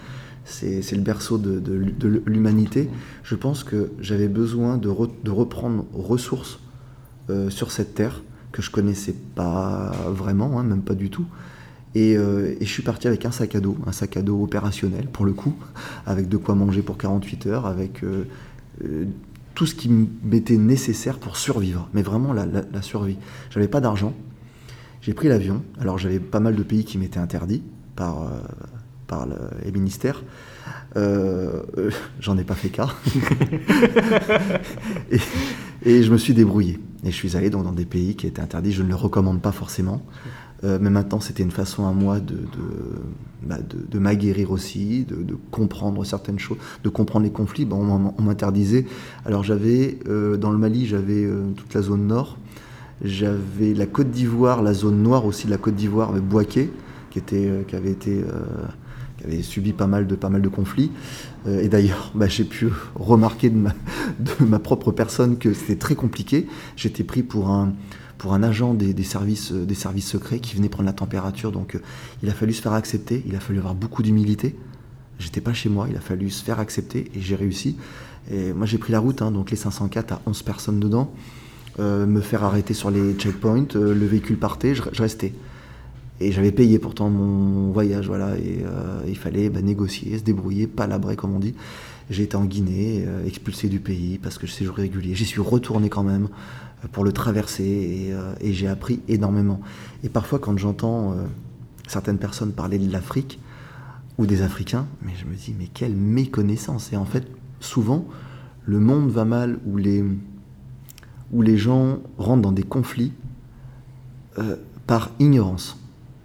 C'est le berceau de, l'humanité. Je pense que j'avais besoin de, de, reprendre ressources euh, sur cette terre que je connaissais pas vraiment, hein, même pas du tout. Euh, et, je suis parti avec un sac à dos, un sac à dos opérationnel pour le coup, avec de quoi manger pour 48 heures, avec euh, euh, tout ce qui m'était nécessaire pour survivre, mais vraiment la, la, survie. J'avais pas d'argent, j'ai pris l'avion, alors j'avais pas mal de pays qui m'étaient interdits par, par les ministères. J'en ai pas fait cas. et je me suis débrouillé. Et je suis allé dans, des pays qui étaient interdits. Je ne le recommande pas forcément. Euh, mais maintenant, c'était une façon à moi de, de, bah, de, m'aguerrir aussi, de, comprendre certaines choses, de comprendre les conflits. Bon, on m'interdisait. Alors, j'avais, euh, dans le Mali, j'avais euh, toute la zone nord. J'avais la Côte d'Ivoire, la zone noire aussi de la Côte d'Ivoire, avec Boaké, qui, était, qui avait été qui avait subi pas mal de, pas mal de conflits. Euh, et d'ailleurs, bah, j'ai pu remarquer de ma, de ma, propre personne que c'était très compliqué. J'étais pris pour un, pour un agent des, services, des services secrets qui venait prendre la température. Donc il a fallu se faire accepter, il a fallu avoir beaucoup d'humilité. J'étais pas chez moi, il a fallu se faire accepter et j'ai réussi. Et moi j'ai pris la route, hein, donc les 504 à 11 personnes dedans, me faire arrêter sur les checkpoints, le véhicule partait, je restais. Et j'avais payé pourtant mon voyage, voilà, et euh, il fallait bah, négocier, se débrouiller, palabrer comme on dit. J'ai été en Guinée, euh, expulsé du pays parce que je séjour régulier. J'y suis retourné quand même euh, pour le traverser et, j'ai appris énormément. Et parfois quand j'entends certaines personnes parler de l'Afrique ou des Africains, mais je me dis mais quelle méconnaissance. Et en fait, souvent, le monde va mal où les, où les gens rentrent dans des conflits par ignorance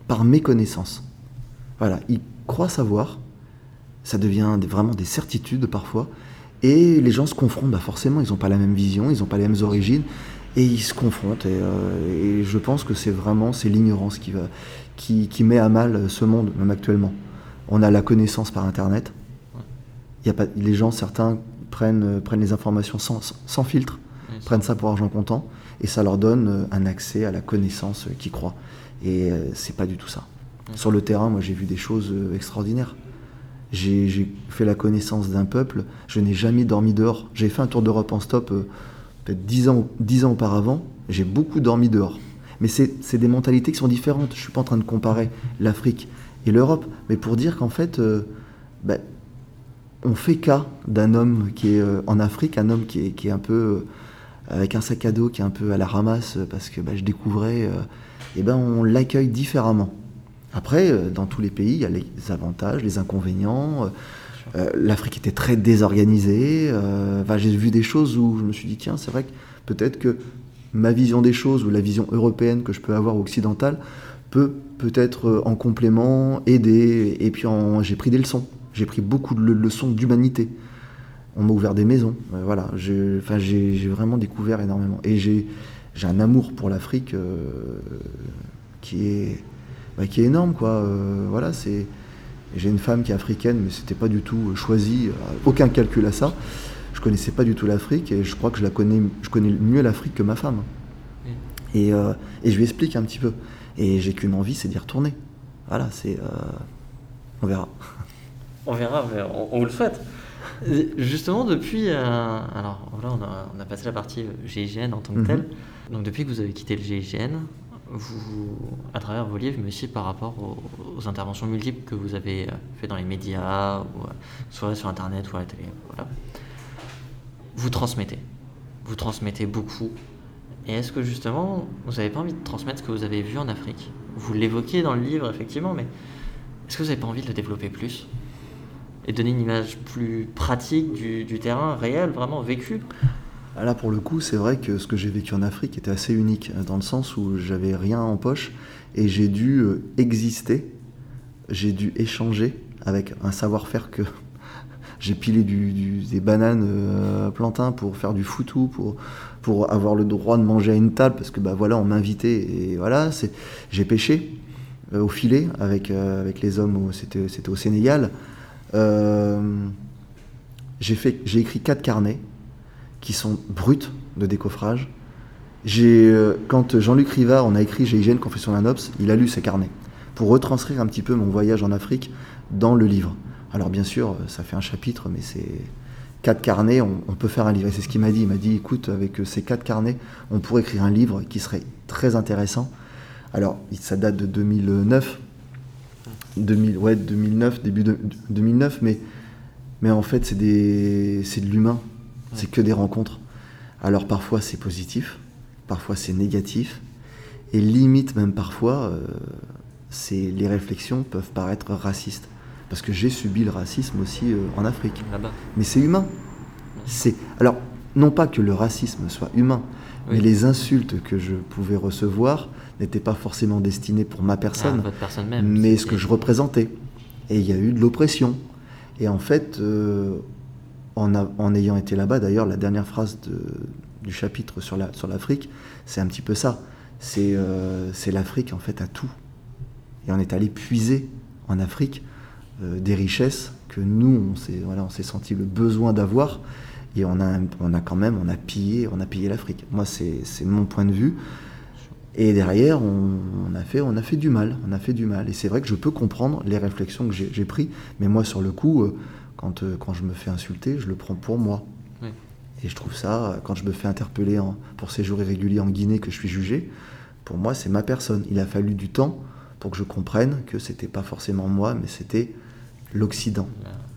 par méconnaissance. Voilà, ils croient savoir, ça devient vraiment des certitudes parfois, et les gens se confrontent, bah forcément, ils n'ont pas la même vision, ils n'ont pas les mêmes origines, et ils se confrontent. Et, euh, je pense que c'est vraiment c'est l'ignorance qui, va, qui, qui, met à mal ce monde, même actuellement. On a la connaissance par Internet. Il y a pas, les gens, certains, prennent, prennent les informations sans, sans filtre, prennent ça pour argent comptant, et ça leur donne un accès à la connaissance qu'ils croient. Et euh, c'est pas du tout ça. Sur le terrain, moi j'ai vu des choses euh, extraordinaires. J'ai fait la connaissance d'un peuple, je n'ai jamais dormi dehors. J'ai fait un tour d'Europe en stop euh, peut-être 10 ans, 10 ans auparavant, j'ai beaucoup dormi dehors. Mais c'est des mentalités qui sont différentes. Je ne suis pas en train de comparer l'Afrique et l'Europe, mais pour dire qu'en fait, ben, on fait cas d'un homme qui est en Afrique, un homme qui est, qui est, un peu avec un sac à dos qui est un peu à la ramasse parce que ben, je découvrais eh ben, on l'accueille différemment. Après, euh, dans tous les pays, il y a les avantages, les inconvénients. Euh, euh, L'Afrique était très désorganisée. J'ai vu des choses où je me suis dit, tiens, c'est vrai que peut-être que ma vision des choses ou la vision européenne que je peux avoir occidentale peut peut-être en complément aider. Et puis j'ai pris des leçons. J'ai pris beaucoup de leçons d'humanité. On m'a ouvert des maisons. voilà, j'ai vraiment découvert énormément. Et j'ai j'ai un amour pour l'Afrique euh, qui est bah, qui est énorme quoi. Euh, voilà, c'est j'ai une femme qui est africaine, mais c'était pas du tout choisi, euh, aucun calcul à ça. Je connaissais pas du tout l'Afrique et je crois que je la connais, je connais mieux l'Afrique que ma femme. Et, et, je lui explique un petit peu. Et j'ai qu'une envie, c'est d'y retourner. Voilà, c'est. on verra. On verra, mais on, vous le souhaite. Justement, depuis. alors là, on a, passé la partie GIGN en tant que tel. Mhm. Donc depuis que vous avez quitté le GIGN, vous, à travers vos livres, mais aussi par rapport aux, interventions multiples que vous avez euh, fait dans les médias, ou, euh, soit sur Internet ou à la télé, voilà, vous transmettez. Vous transmettez beaucoup. Et est-ce que justement, vous n'avez pas envie de transmettre ce que vous avez vu en Afrique? Vous l'évoquez dans le livre, effectivement, mais est-ce que vous n'avez pas envie de le développer plus? Et donner une image plus pratique du, terrain réel, vraiment vécu ah, là, pour le coup, c'est vrai que ce que j'ai vécu en Afrique était assez unique, dans le sens où j'avais rien en poche et j'ai dû euh, exister, j'ai dû échanger avec un savoir-faire que j'ai pilé des bananes euh, plantains pour faire du foutou, pour, pour avoir le droit de manger à une table, parce que bah, voilà, on m'invitait et voilà, j'ai pêché euh, au filet avec, avec les hommes, c'était au Sénégal. J'ai écrit quatre carnets qui sont brutes de décoffrage. Euh, quand Jean-Luc Rivard, on a écrit GIGN Confession d'un Ops, il a lu ces carnets pour retranscrire un petit peu mon voyage en Afrique dans le livre. Alors bien sûr, ça fait un chapitre, mais c'est quatre carnets, on, peut faire un livre. Et c'est ce qu'il m'a dit. Il m'a dit, écoute, avec ces quatre carnets, on pourrait écrire un livre qui serait très intéressant. Alors, ça date de 2009, 2000, ouais, 2009, début de, 2009, mais, mais en fait, c'est, de l'humain. C'est que des rencontres. Alors parfois c'est positif, parfois c'est négatif, et limite même parfois, euh, c'est les réflexions peuvent paraître racistes. Parce que j'ai subi le racisme aussi euh, en Afrique. Mais c'est humain. C'est alors non pas que le racisme soit humain, mais les insultes que je pouvais recevoir n'étaient pas forcément destinées pour ma personne, ah, mais ce que je représentais. Et il y a eu de l'oppression. Et en fait, euh, en, ayant été là-bas, d'ailleurs, la dernière phrase du chapitre sur l'Afrique, sur c'est un petit peu ça. Euh, c'est l'Afrique, en fait, à tout. Et on est allé puiser en Afrique euh, des richesses que nous, on s'est voilà, senti le besoin d'avoir. Et on a, on a quand même, on a pillé, on a pillé l'Afrique. Moi, c'est mon point de vue. Et derrière, on, a fait, on a fait du mal. On a fait du mal. Et c'est vrai que je peux comprendre les réflexions que j'ai prises. Mais moi, sur le coup, euh, quand, euh, quand je me fais insulter, je le prends pour moi. Et je trouve ça, quand je me fais interpeller pour séjour irrégulier en Guinée, que je suis jugé, pour moi, c'est ma personne. Il a fallu du temps pour que je comprenne que c'était pas forcément moi, mais c'était l'Occident,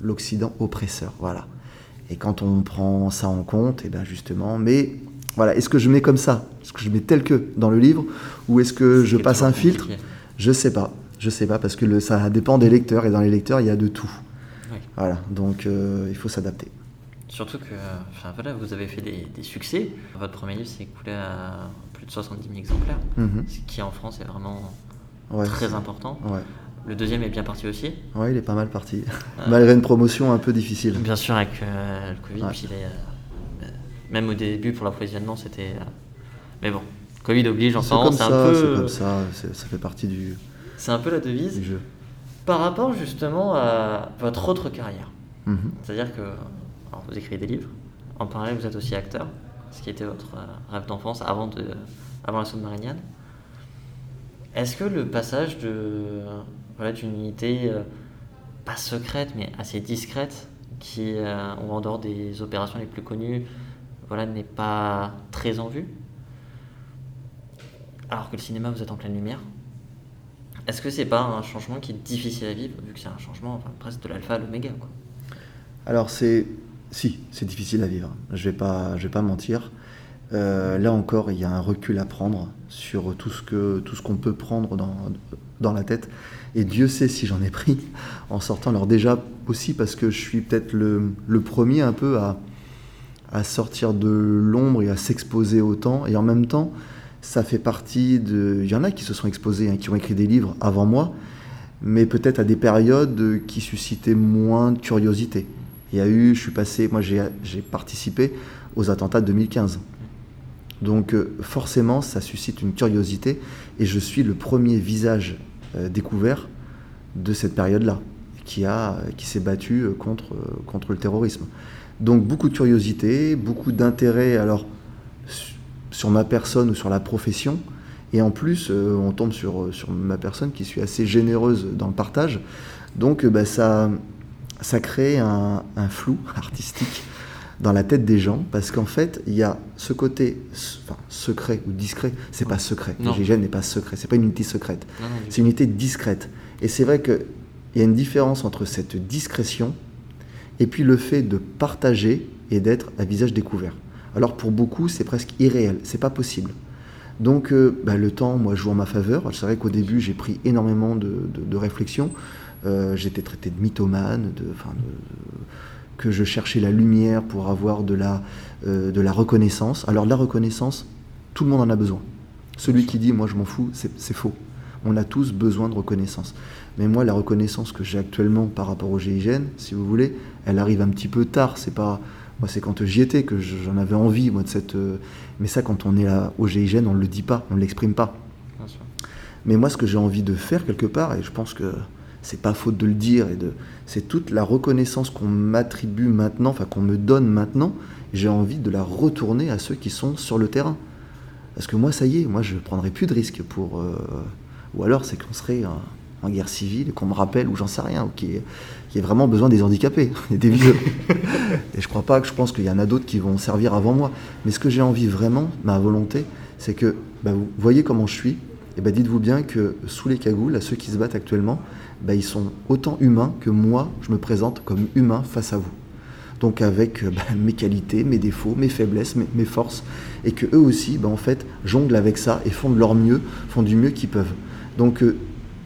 l'Occident oppresseur. Voilà. Et quand on prend ça en compte, et eh bien justement, mais voilà, est-ce que je mets comme ça? Est-ce que je mets tel que dans le livre? Ou est-ce que je passe un filtre? Je sais pas. Je sais pas, parce que le, ça dépend des lecteurs, et dans les lecteurs, il y a de tout. Voilà, donc euh, il faut s'adapter. Surtout que enfin, voilà, vous avez fait des, succès. Votre premier livre s'est écoulé à plus de 70 000 exemplaires, mhm. ce qui en France est vraiment très important. Le deuxième est bien parti aussi Oui, il est pas mal parti. Malgré une promotion un peu difficile. Bien sûr, avec euh, le Covid. Puis même au début pour l'approvisionnement, c'était. Euh, mais bon, Covid oblige, j'entends. C'est un peu. comme ça, ça fait partie du. C'est un peu la devise. jeu. Par rapport justement à votre autre carrière. Mhm. C'est-à-dire que vous écrivez des livres, en parallèle vous êtes aussi acteur, ce qui était votre euh, rêve d'enfance avant, de, avant la sonde mariniane. Est-ce que le passage de voilà, d'une unité euh, pas secrète mais assez discrète qui en dehors des opérations les plus connues voilà, n'est pas très en vue. Alors que le cinéma, vous êtes en pleine lumière. Est-ce que c'est pas un changement qui est difficile à vivre, vu que c'est un changement presque de l'alpha à l'oméga Alors c'est... Si, c'est difficile à vivre. Je vais pas, je vais pas mentir. Euh, là encore, il y a un recul à prendre sur tout ce que tout ce qu'on peut prendre dans, dans la tête. Et Dieu sait si j'en ai pris en sortant. Alors déjà aussi parce que je suis peut-être le, premier un peu à, sortir de l'ombre et à s'exposer autant. Et en même temps, ça fait partie de... Il y en a qui se sont exposés, hein, qui ont écrit des livres avant moi, mais peut-être à des périodes qui suscitaient moins de curiosité. Il y a eu, je suis passé, moi j'ai participé aux attentats de 2015. Donc euh, forcément, ça suscite une curiosité et je suis le premier visage découvert de cette période-là qui, qui s'est battu euh, contre, contre le terrorisme. Donc beaucoup de curiosité, beaucoup d'intérêt alors sur ma personne ou sur la profession. Et en plus, euh, on tombe sur, euh, sur ma personne qui suis assez généreuse dans le partage. Donc euh, bah, ça, ça crée un, flou artistique dans la tête des gens parce qu'en fait, il y a ce côté secret ou discret. C'est pas secret. L'hygiène n'est pas secret. C'est pas une unité secrète. C'est une unité discrète. Et c'est vrai qu'il y a une différence entre cette discrétion et puis le fait de partager et d'être à visage découvert. Alors pour beaucoup, c'est presque irréel, c'est pas possible. Donc euh, bah, le temps, moi, joue en ma faveur. C'est vrai qu'au début, j'ai pris énormément de, de, réflexion. Euh, j'étais traité de mythomane, de, que je cherchais la lumière pour avoir de la, euh, de la reconnaissance. Alors la reconnaissance, tout le monde en a besoin. Celui qui dit moi je m'en fous, c'est faux. On a tous besoin de reconnaissance. Mais moi, la reconnaissance que j'ai actuellement par rapport au GIGN, si vous voulez, elle arrive un petit peu tard. C'est pas, moi, c'est quand j'y étais que j'en avais envie, moi, de cette. Euh, mais ça, quand on est là, au GIGN, on ne le dit pas, on ne l'exprime pas. Mais moi, ce que j'ai envie de faire quelque part, et je pense que c'est pas faute de le dire, et de, c'est toute la reconnaissance qu'on m'attribue maintenant, enfin qu'on me donne maintenant. J'ai envie de la retourner à ceux qui sont sur le terrain. Parce que moi, ça y est, moi, je prendrai plus de risques pour. Euh, ou alors, c'est qu'on serait en guerre civile, qu'on me rappelle, ou j'en sais rien, ou qui ait, vraiment besoin des handicapés, des vieux. et je crois pas que je pense qu'il y en a d'autres qui vont servir avant moi. Mais ce que j'ai envie vraiment, ma volonté, c'est que bah, vous voyez comment je suis, et bah, dites-vous bien que sous les cagoules, à ceux qui se battent actuellement, bah, ils sont autant humains que moi, je me présente comme humain face à vous. Donc avec bah, mes qualités, mes défauts, mes faiblesses, mes, forces, et que eux aussi, bah, en fait, jonglent avec ça et font de leur mieux, font du mieux qu'ils peuvent. Donc euh,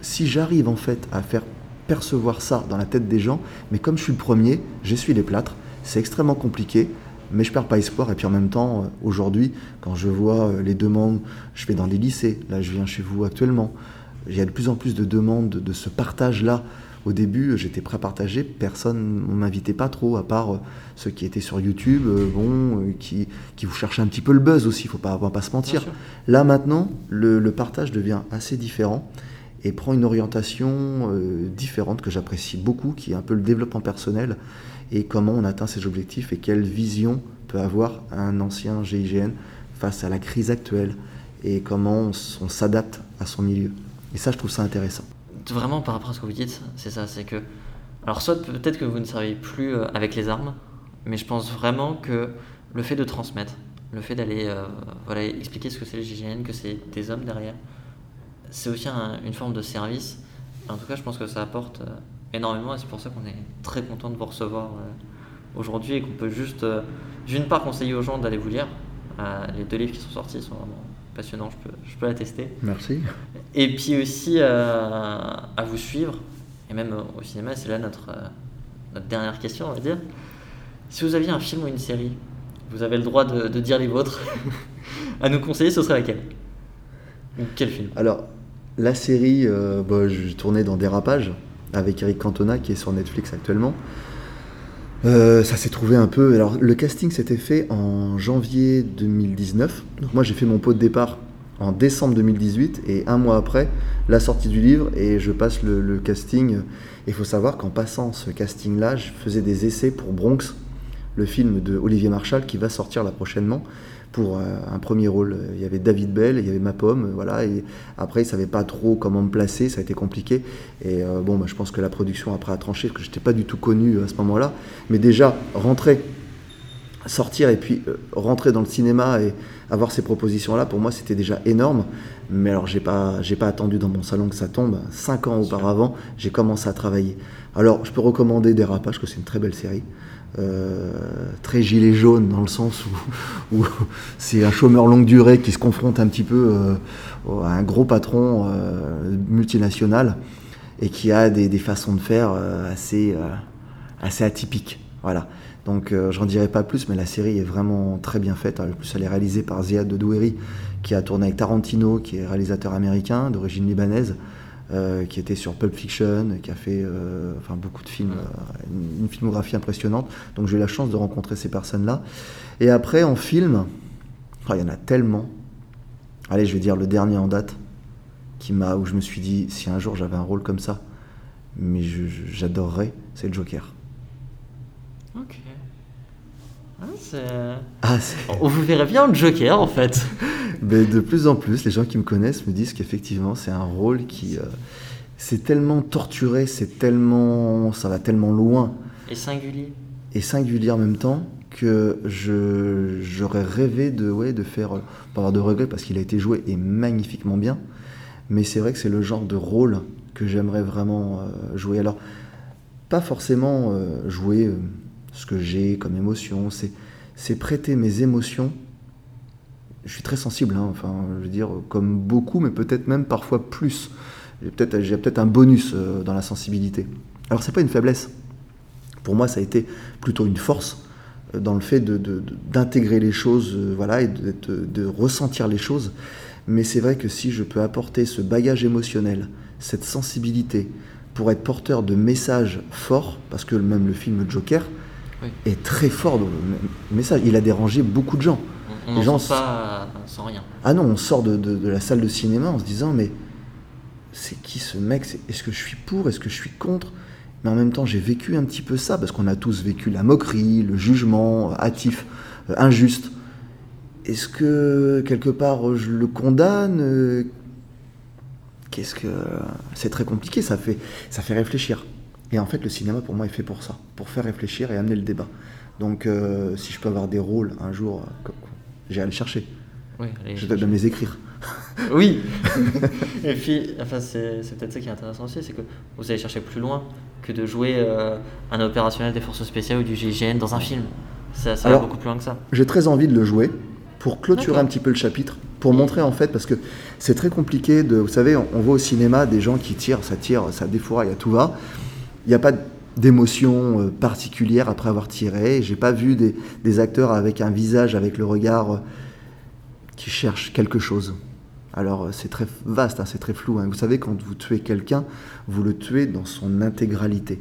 si j'arrive en fait à faire percevoir ça dans la tête des gens, mais comme je suis le premier, j'essuie les plâtres, c'est extrêmement compliqué, mais je perds pas espoir. Et puis en même temps, euh, aujourd'hui, quand je vois euh, les demandes, je vais dans les lycées, là je viens chez vous actuellement, il y a de plus en plus de demandes de ce partage-là. Au début, j'étais prêt à partager, personne ne m'invitait pas trop, à part euh, ceux qui étaient sur YouTube, bon, qui, qui vous cherchaient un petit peu le buzz aussi, il faut pas, pas se mentir. Là maintenant, le, le partage devient assez différent et prend une orientation euh, différente que j'apprécie beaucoup, qui est un peu le développement personnel et comment on atteint ses objectifs et quelle vision peut avoir un ancien GIGN face à la crise actuelle et comment on, on s'adapte à son milieu. Et ça, je trouve ça intéressant. Vraiment, par rapport à ce que vous dites, c'est ça, c'est que... Alors soit peut-être que vous ne savez plus euh, avec les armes, mais je pense vraiment que le fait de transmettre, le fait d'aller euh, voilà, expliquer ce que c'est le GGN, que c'est des hommes derrière, c'est aussi une forme de service. En tout cas, je pense que ça apporte euh, énormément et c'est pour ça qu'on est très content de vous recevoir aujourd'hui et qu'on peut juste, d'une part, conseiller aux gens d'aller vous lire. les deux livres qui sont sortis sont vraiment passionnant, je peux, je peux l'attester. Merci. Et puis aussi euh, à vous suivre, et même au cinéma, c'est là notre, euh, notre dernière question, on va dire. Si vous aviez un film ou une série, vous avez le droit de, de dire les vôtres, à nous conseiller, ce serait laquelle? Ou quel film? Alors, la série, euh, bah, je tournais dans Dérapage, avec Eric Cantona, qui est sur Netflix actuellement. Euh, ça s'est trouvé un peu. Alors, le casting s'était fait en janvier 2019. Donc, moi, j'ai fait mon pot de départ en décembre 2018 et un mois après, la sortie du livre et je passe le, casting. Il faut savoir qu'en passant ce casting-là, je faisais des essais pour Bronx, le film de Olivier Marchal qui va sortir là prochainement pour euh, un premier rôle. Il y avait David Bell, il y avait ma pomme, voilà. Et après, ils savaient pas trop comment me placer, ça a été compliqué. Et euh, bon, bah, je pense que la production après a tranché, parce que j'étais pas du tout connu euh, à ce moment-là. Mais déjà, rentrer, sortir et puis rentrer dans le cinéma et avoir ces propositions-là, pour moi, c'était déjà énorme. Mais alors, j'ai pas, j'ai pas attendu dans mon salon que ça tombe. Cinq ans auparavant, j'ai commencé à travailler. Alors, je peux recommander Dérapage, que c'est une très belle série. Euh, très gilet jaune dans le sens où, c'est un chômeur longue durée qui se confronte un petit peu euh, à un gros patron euh, multinational et qui a des, façons de faire assez, assez atypiques. Voilà. Donc j'en dirai pas plus, mais la série est vraiment très bien faite. En plus, elle est réalisée par Ziad de Doueri, qui a tourné avec Tarantino, qui est réalisateur américain d'origine libanaise. Euh, qui était sur Pulp Fiction, qui a fait euh, enfin, beaucoup de films, euh, une, filmographie impressionnante. Donc j'ai eu la chance de rencontrer ces personnes-là. Et après, en film, oh, il y en a tellement. Allez, je vais dire le dernier en date, qui m'a, où je me suis dit, si un jour j'avais un rôle comme ça, mais j'adorerais, c'est le Joker. Ok. Ah, On vous verrait bien en Joker en fait. Mais de plus en plus, les gens qui me connaissent me disent qu'effectivement, c'est un rôle qui. Euh, c'est tellement torturé, c'est tellement. ça va tellement loin. Et singulier. Et singulier en même temps que je, j'aurais rêvé de, ouais, de faire. Euh, pas avoir de regret parce qu'il a été joué et magnifiquement bien. Mais c'est vrai que c'est le genre de rôle que j'aimerais vraiment euh, jouer. Alors, pas forcément jouer ce que j'ai comme émotion, c'est, prêter mes émotions je suis très sensible, hein, enfin, je veux dire, comme beaucoup, mais peut-être même parfois plus. J'ai peut-être, un bonus euh, dans la sensibilité. Alors, c'est pas une faiblesse. Pour moi, ça a été plutôt une force euh, dans le fait de, d'intégrer les choses, euh, voilà, et de, de, ressentir les choses. Mais c'est vrai que si je peux apporter ce bagage émotionnel, cette sensibilité, pour être porteur de messages forts, parce que même le film Joker est très fort dans le message, il a dérangé beaucoup de gens. On les gens pas sans rien. Ah non, on sort de, la salle de cinéma en se disant mais c'est qui ce mec? Est-ce que je suis pour? Est-ce que je suis contre? Mais en même temps, j'ai vécu un petit peu ça parce qu'on a tous vécu la moquerie, le jugement hâtif, euh, injuste. Est-ce que quelque part je le condamne? Qu'est-ce que c'est très compliqué Ça fait ça fait réfléchir. Et en fait, le cinéma pour moi est fait pour ça, pour faire réfléchir et amener le débat. Donc, euh, si je peux avoir des rôles un jour, j'ai à les chercher. Oui, je dois même les écrire. oui. Et puis, enfin, c'est, peut-être ça qui est intéressant aussi, c'est que vous allez chercher plus loin que de jouer euh, un opérationnel des forces spéciales ou du GIGN dans un film. Ça, ça va beaucoup plus loin que ça. J'ai très envie de le jouer pour clôturer un petit peu le chapitre, pour montrer en fait, parce que c'est très compliqué de. Vous savez, on, voit au cinéma des gens qui tirent, ça tire, ça défouraille à tout va. Il n'y a pas d'émotion euh, particulière après avoir tiré. J'ai pas vu des, acteurs avec un visage, avec le regard euh, qui cherche quelque chose. Alors euh, c'est très vaste, hein, c'est très flou. Hein. Vous savez, quand vous tuez quelqu'un, vous le tuez dans son intégralité.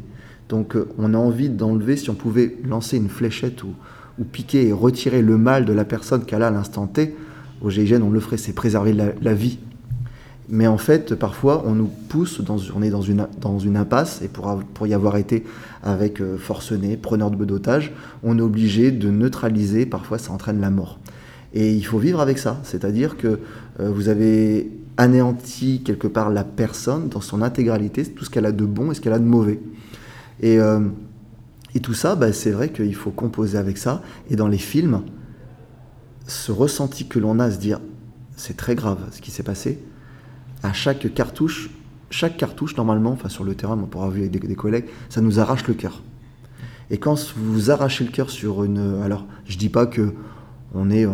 Donc on a envie d'enlever, si on pouvait lancer une fléchette ou, piquer et retirer le mal de la personne qu'elle a à l'instant T, au GIGN on le ferait, c'est préserver la vie mais en fait, parfois, on nous pousse, dans, on est dans une, dans une impasse, et pour, pour y avoir été avec euh, forcené, preneur de d'otage, on est obligé de neutraliser, parfois ça entraîne la mort. Et il faut vivre avec ça. C'est-à-dire que euh, vous avez anéanti quelque part la personne dans son intégralité, tout ce qu'elle a de bon et ce qu'elle a de mauvais. Et, euh, et tout ça, bah, c'est vrai qu'il faut composer avec ça. Et dans les films, ce ressenti que l'on a à se dire c'est très grave ce qui s'est passé, à chaque cartouche, chaque cartouche normalement, enfin sur le terrain, on pourra vu avec des, collègues, ça nous arrache le cœur. Et quand vous arrachez le cœur sur une, alors je dis pas que on est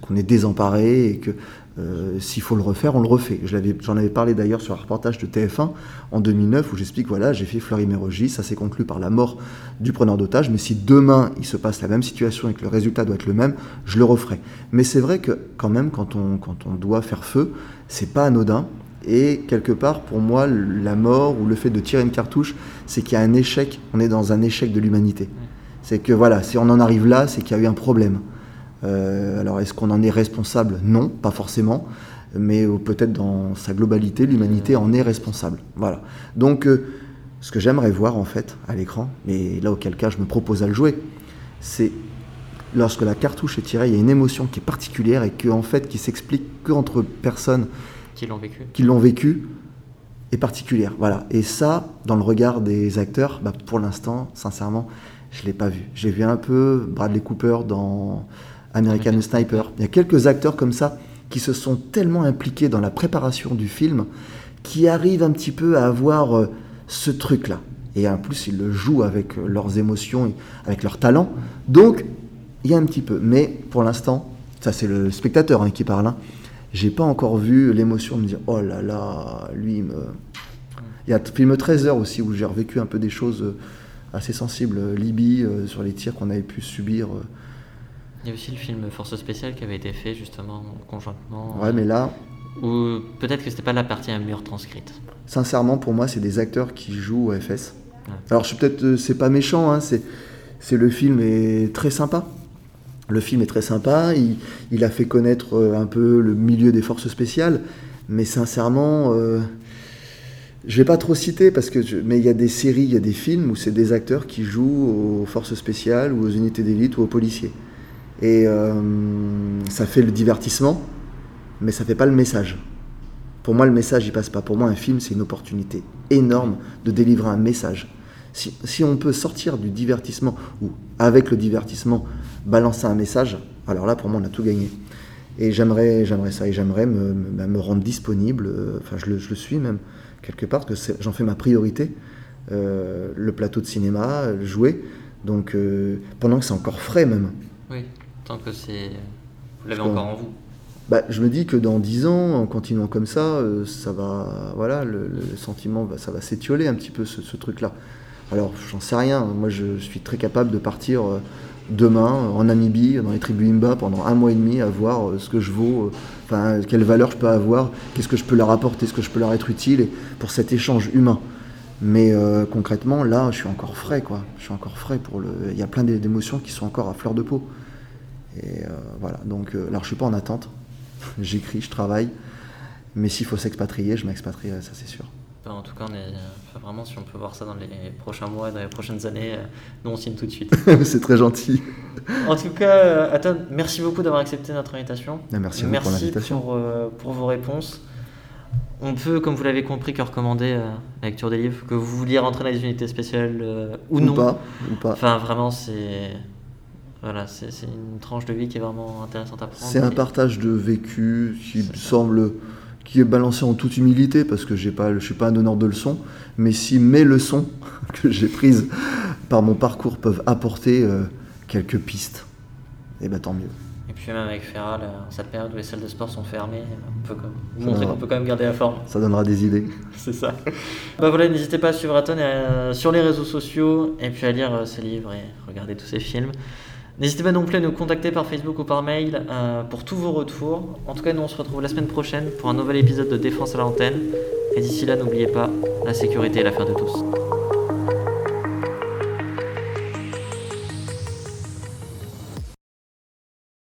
qu'on est désemparé et que euh, s'il faut le refaire, on le refait. J'en avais, parlé d'ailleurs sur un reportage de TF1 en 2009 où j'explique voilà, j'ai fait Fleury-Mérogis, ça s'est conclu par la mort du preneur d'otage, mais si demain il se passe la même situation et que le résultat doit être le même, je le referai. Mais c'est vrai que quand même, quand on, quand on doit faire feu, c'est pas anodin. Et quelque part, pour moi, la mort ou le fait de tirer une cartouche, c'est qu'il y a un échec, on est dans un échec de l'humanité. C'est que voilà, si on en arrive là, c'est qu'il y a eu un problème. Euh, alors est-ce qu'on en est responsable? Non, pas forcément, mais peut-être dans sa globalité, l'humanité en est responsable. Voilà. Donc euh, ce que j'aimerais voir en fait à l'écran, mais là auquel cas je me propose à le jouer, c'est lorsque la cartouche est tirée, il y a une émotion qui est particulière et que en fait qui s'explique que entre personnes qui l'ont vécu. Qui l'ont vécu est particulière. Voilà. Et ça, dans le regard des acteurs, bah, pour l'instant, sincèrement, je l'ai pas vu. J'ai vu un peu Bradley Cooper dans American Sniper. Il y a quelques acteurs comme ça qui se sont tellement impliqués dans la préparation du film qui arrivent un petit peu à avoir euh, ce truc-là. Et en plus, ils le jouent avec euh, leurs émotions, avec leur talent. Donc, il y a un petit peu. Mais pour l'instant, ça c'est le spectateur hein, qui parle. Hein, j'ai pas encore vu l'émotion de me dire oh là là, lui, me... il y a le film 13 heures aussi où j'ai revécu un peu des choses euh, assez sensibles. Libye, sur les tirs qu'on avait pu subir il y a aussi le film Force spéciale qui avait été fait justement conjointement. Ouais, mais là. Ou peut-être que c'était pas la partie à mur transcrite. Sincèrement, pour moi, c'est des acteurs qui jouent au FS. Alors, je peut-être, euh, c'est pas méchant, hein, c'est, c'est le film est très sympa. Le film est très sympa. Il, a fait connaître euh, un peu le milieu des forces spéciales, mais sincèrement. Euh, je vais pas trop citer parce que mais il y a des séries, il y a des films où c'est des acteurs qui jouent aux forces spéciales ou aux unités d'élite ou aux policiers. Et euh, ça fait le divertissement, mais ça fait pas le message. Pour moi, le message, il passe pas. Pour moi, un film, c'est une opportunité énorme de délivrer un message. Si, si, on peut sortir du divertissement, ou avec le divertissement, balancer un message, alors là, pour moi, on a tout gagné. Et j'aimerais, j'aimerais ça, et j'aimerais me, me, bah, me, rendre disponible, euh, enfin, je le, je le, suis même, quelque part, que j'en fais ma priorité, euh, le plateau de cinéma, jouer, donc euh, pendant que c'est encore frais même. Oui que c'est. Vous l'avez encore en vous bah, je me dis que dans 10 ans, en continuant comme ça, euh, ça va, voilà, le, sentiment, ça va s'étioler un petit peu ce, truc-là. Alors, j'en sais rien. Moi, je suis très capable de partir euh, demain en Namibie, dans les tribus Imba, pendant un mois et demi, à voir euh, ce que je vaux, enfin, quelle valeur je peux avoir, qu'est-ce que je peux leur apporter, ce que je peux leur être utile, pour cet échange humain. Mais concrètement, là, je suis encore frais, quoi. Je suis encore frais pour le. Il y a plein d'émotions qui sont encore à fleur de peau. Et euh, voilà, donc euh, alors je suis pas en attente, j'écris, je travaille, mais s'il faut s'expatrier, je m'expatrierai, ça c'est sûr. En tout cas, on est, vraiment, si on peut voir ça dans les prochains mois, dans les prochaines années, euh, nous on signe tout de suite. c'est très gentil. En tout cas, Aton, merci beaucoup d'avoir accepté notre invitation. Merci, merci pour l'invitation. Pour, pour, vos réponses. On peut, comme vous l'avez compris, que recommander la lecture des livres, que vous vouliez rentrer dans les unités spéciales ou, ou non. Pas, ou pas. Enfin, vraiment, c'est voilà, c'est une tranche de vie qui est vraiment intéressante à prendre. C'est un partage de vécu qui semble qui est balancé en toute humilité parce que j'ai pas, je suis pas un donneur de leçons, mais si mes leçons que j'ai prises par mon parcours peuvent apporter euh, quelques pistes, et eh ben tant mieux. Et puis même avec Ferral, en cette période où les salles de sport sont fermées, on peut montrer qu'on peut quand même garder la forme. Ça donnera des idées. C'est ça. bah voilà, n'hésitez pas à suivre Aton euh, sur les réseaux sociaux et puis à lire euh, ses livres et regarder tous ses films. N'hésitez pas non plus à nous contacter par Facebook ou par mail euh, pour tous vos retours. En tout cas, nous on se retrouve la semaine prochaine pour un nouvel épisode de Défense à l'antenne. Et d'ici là, n'oubliez pas, la sécurité est l'affaire de tous.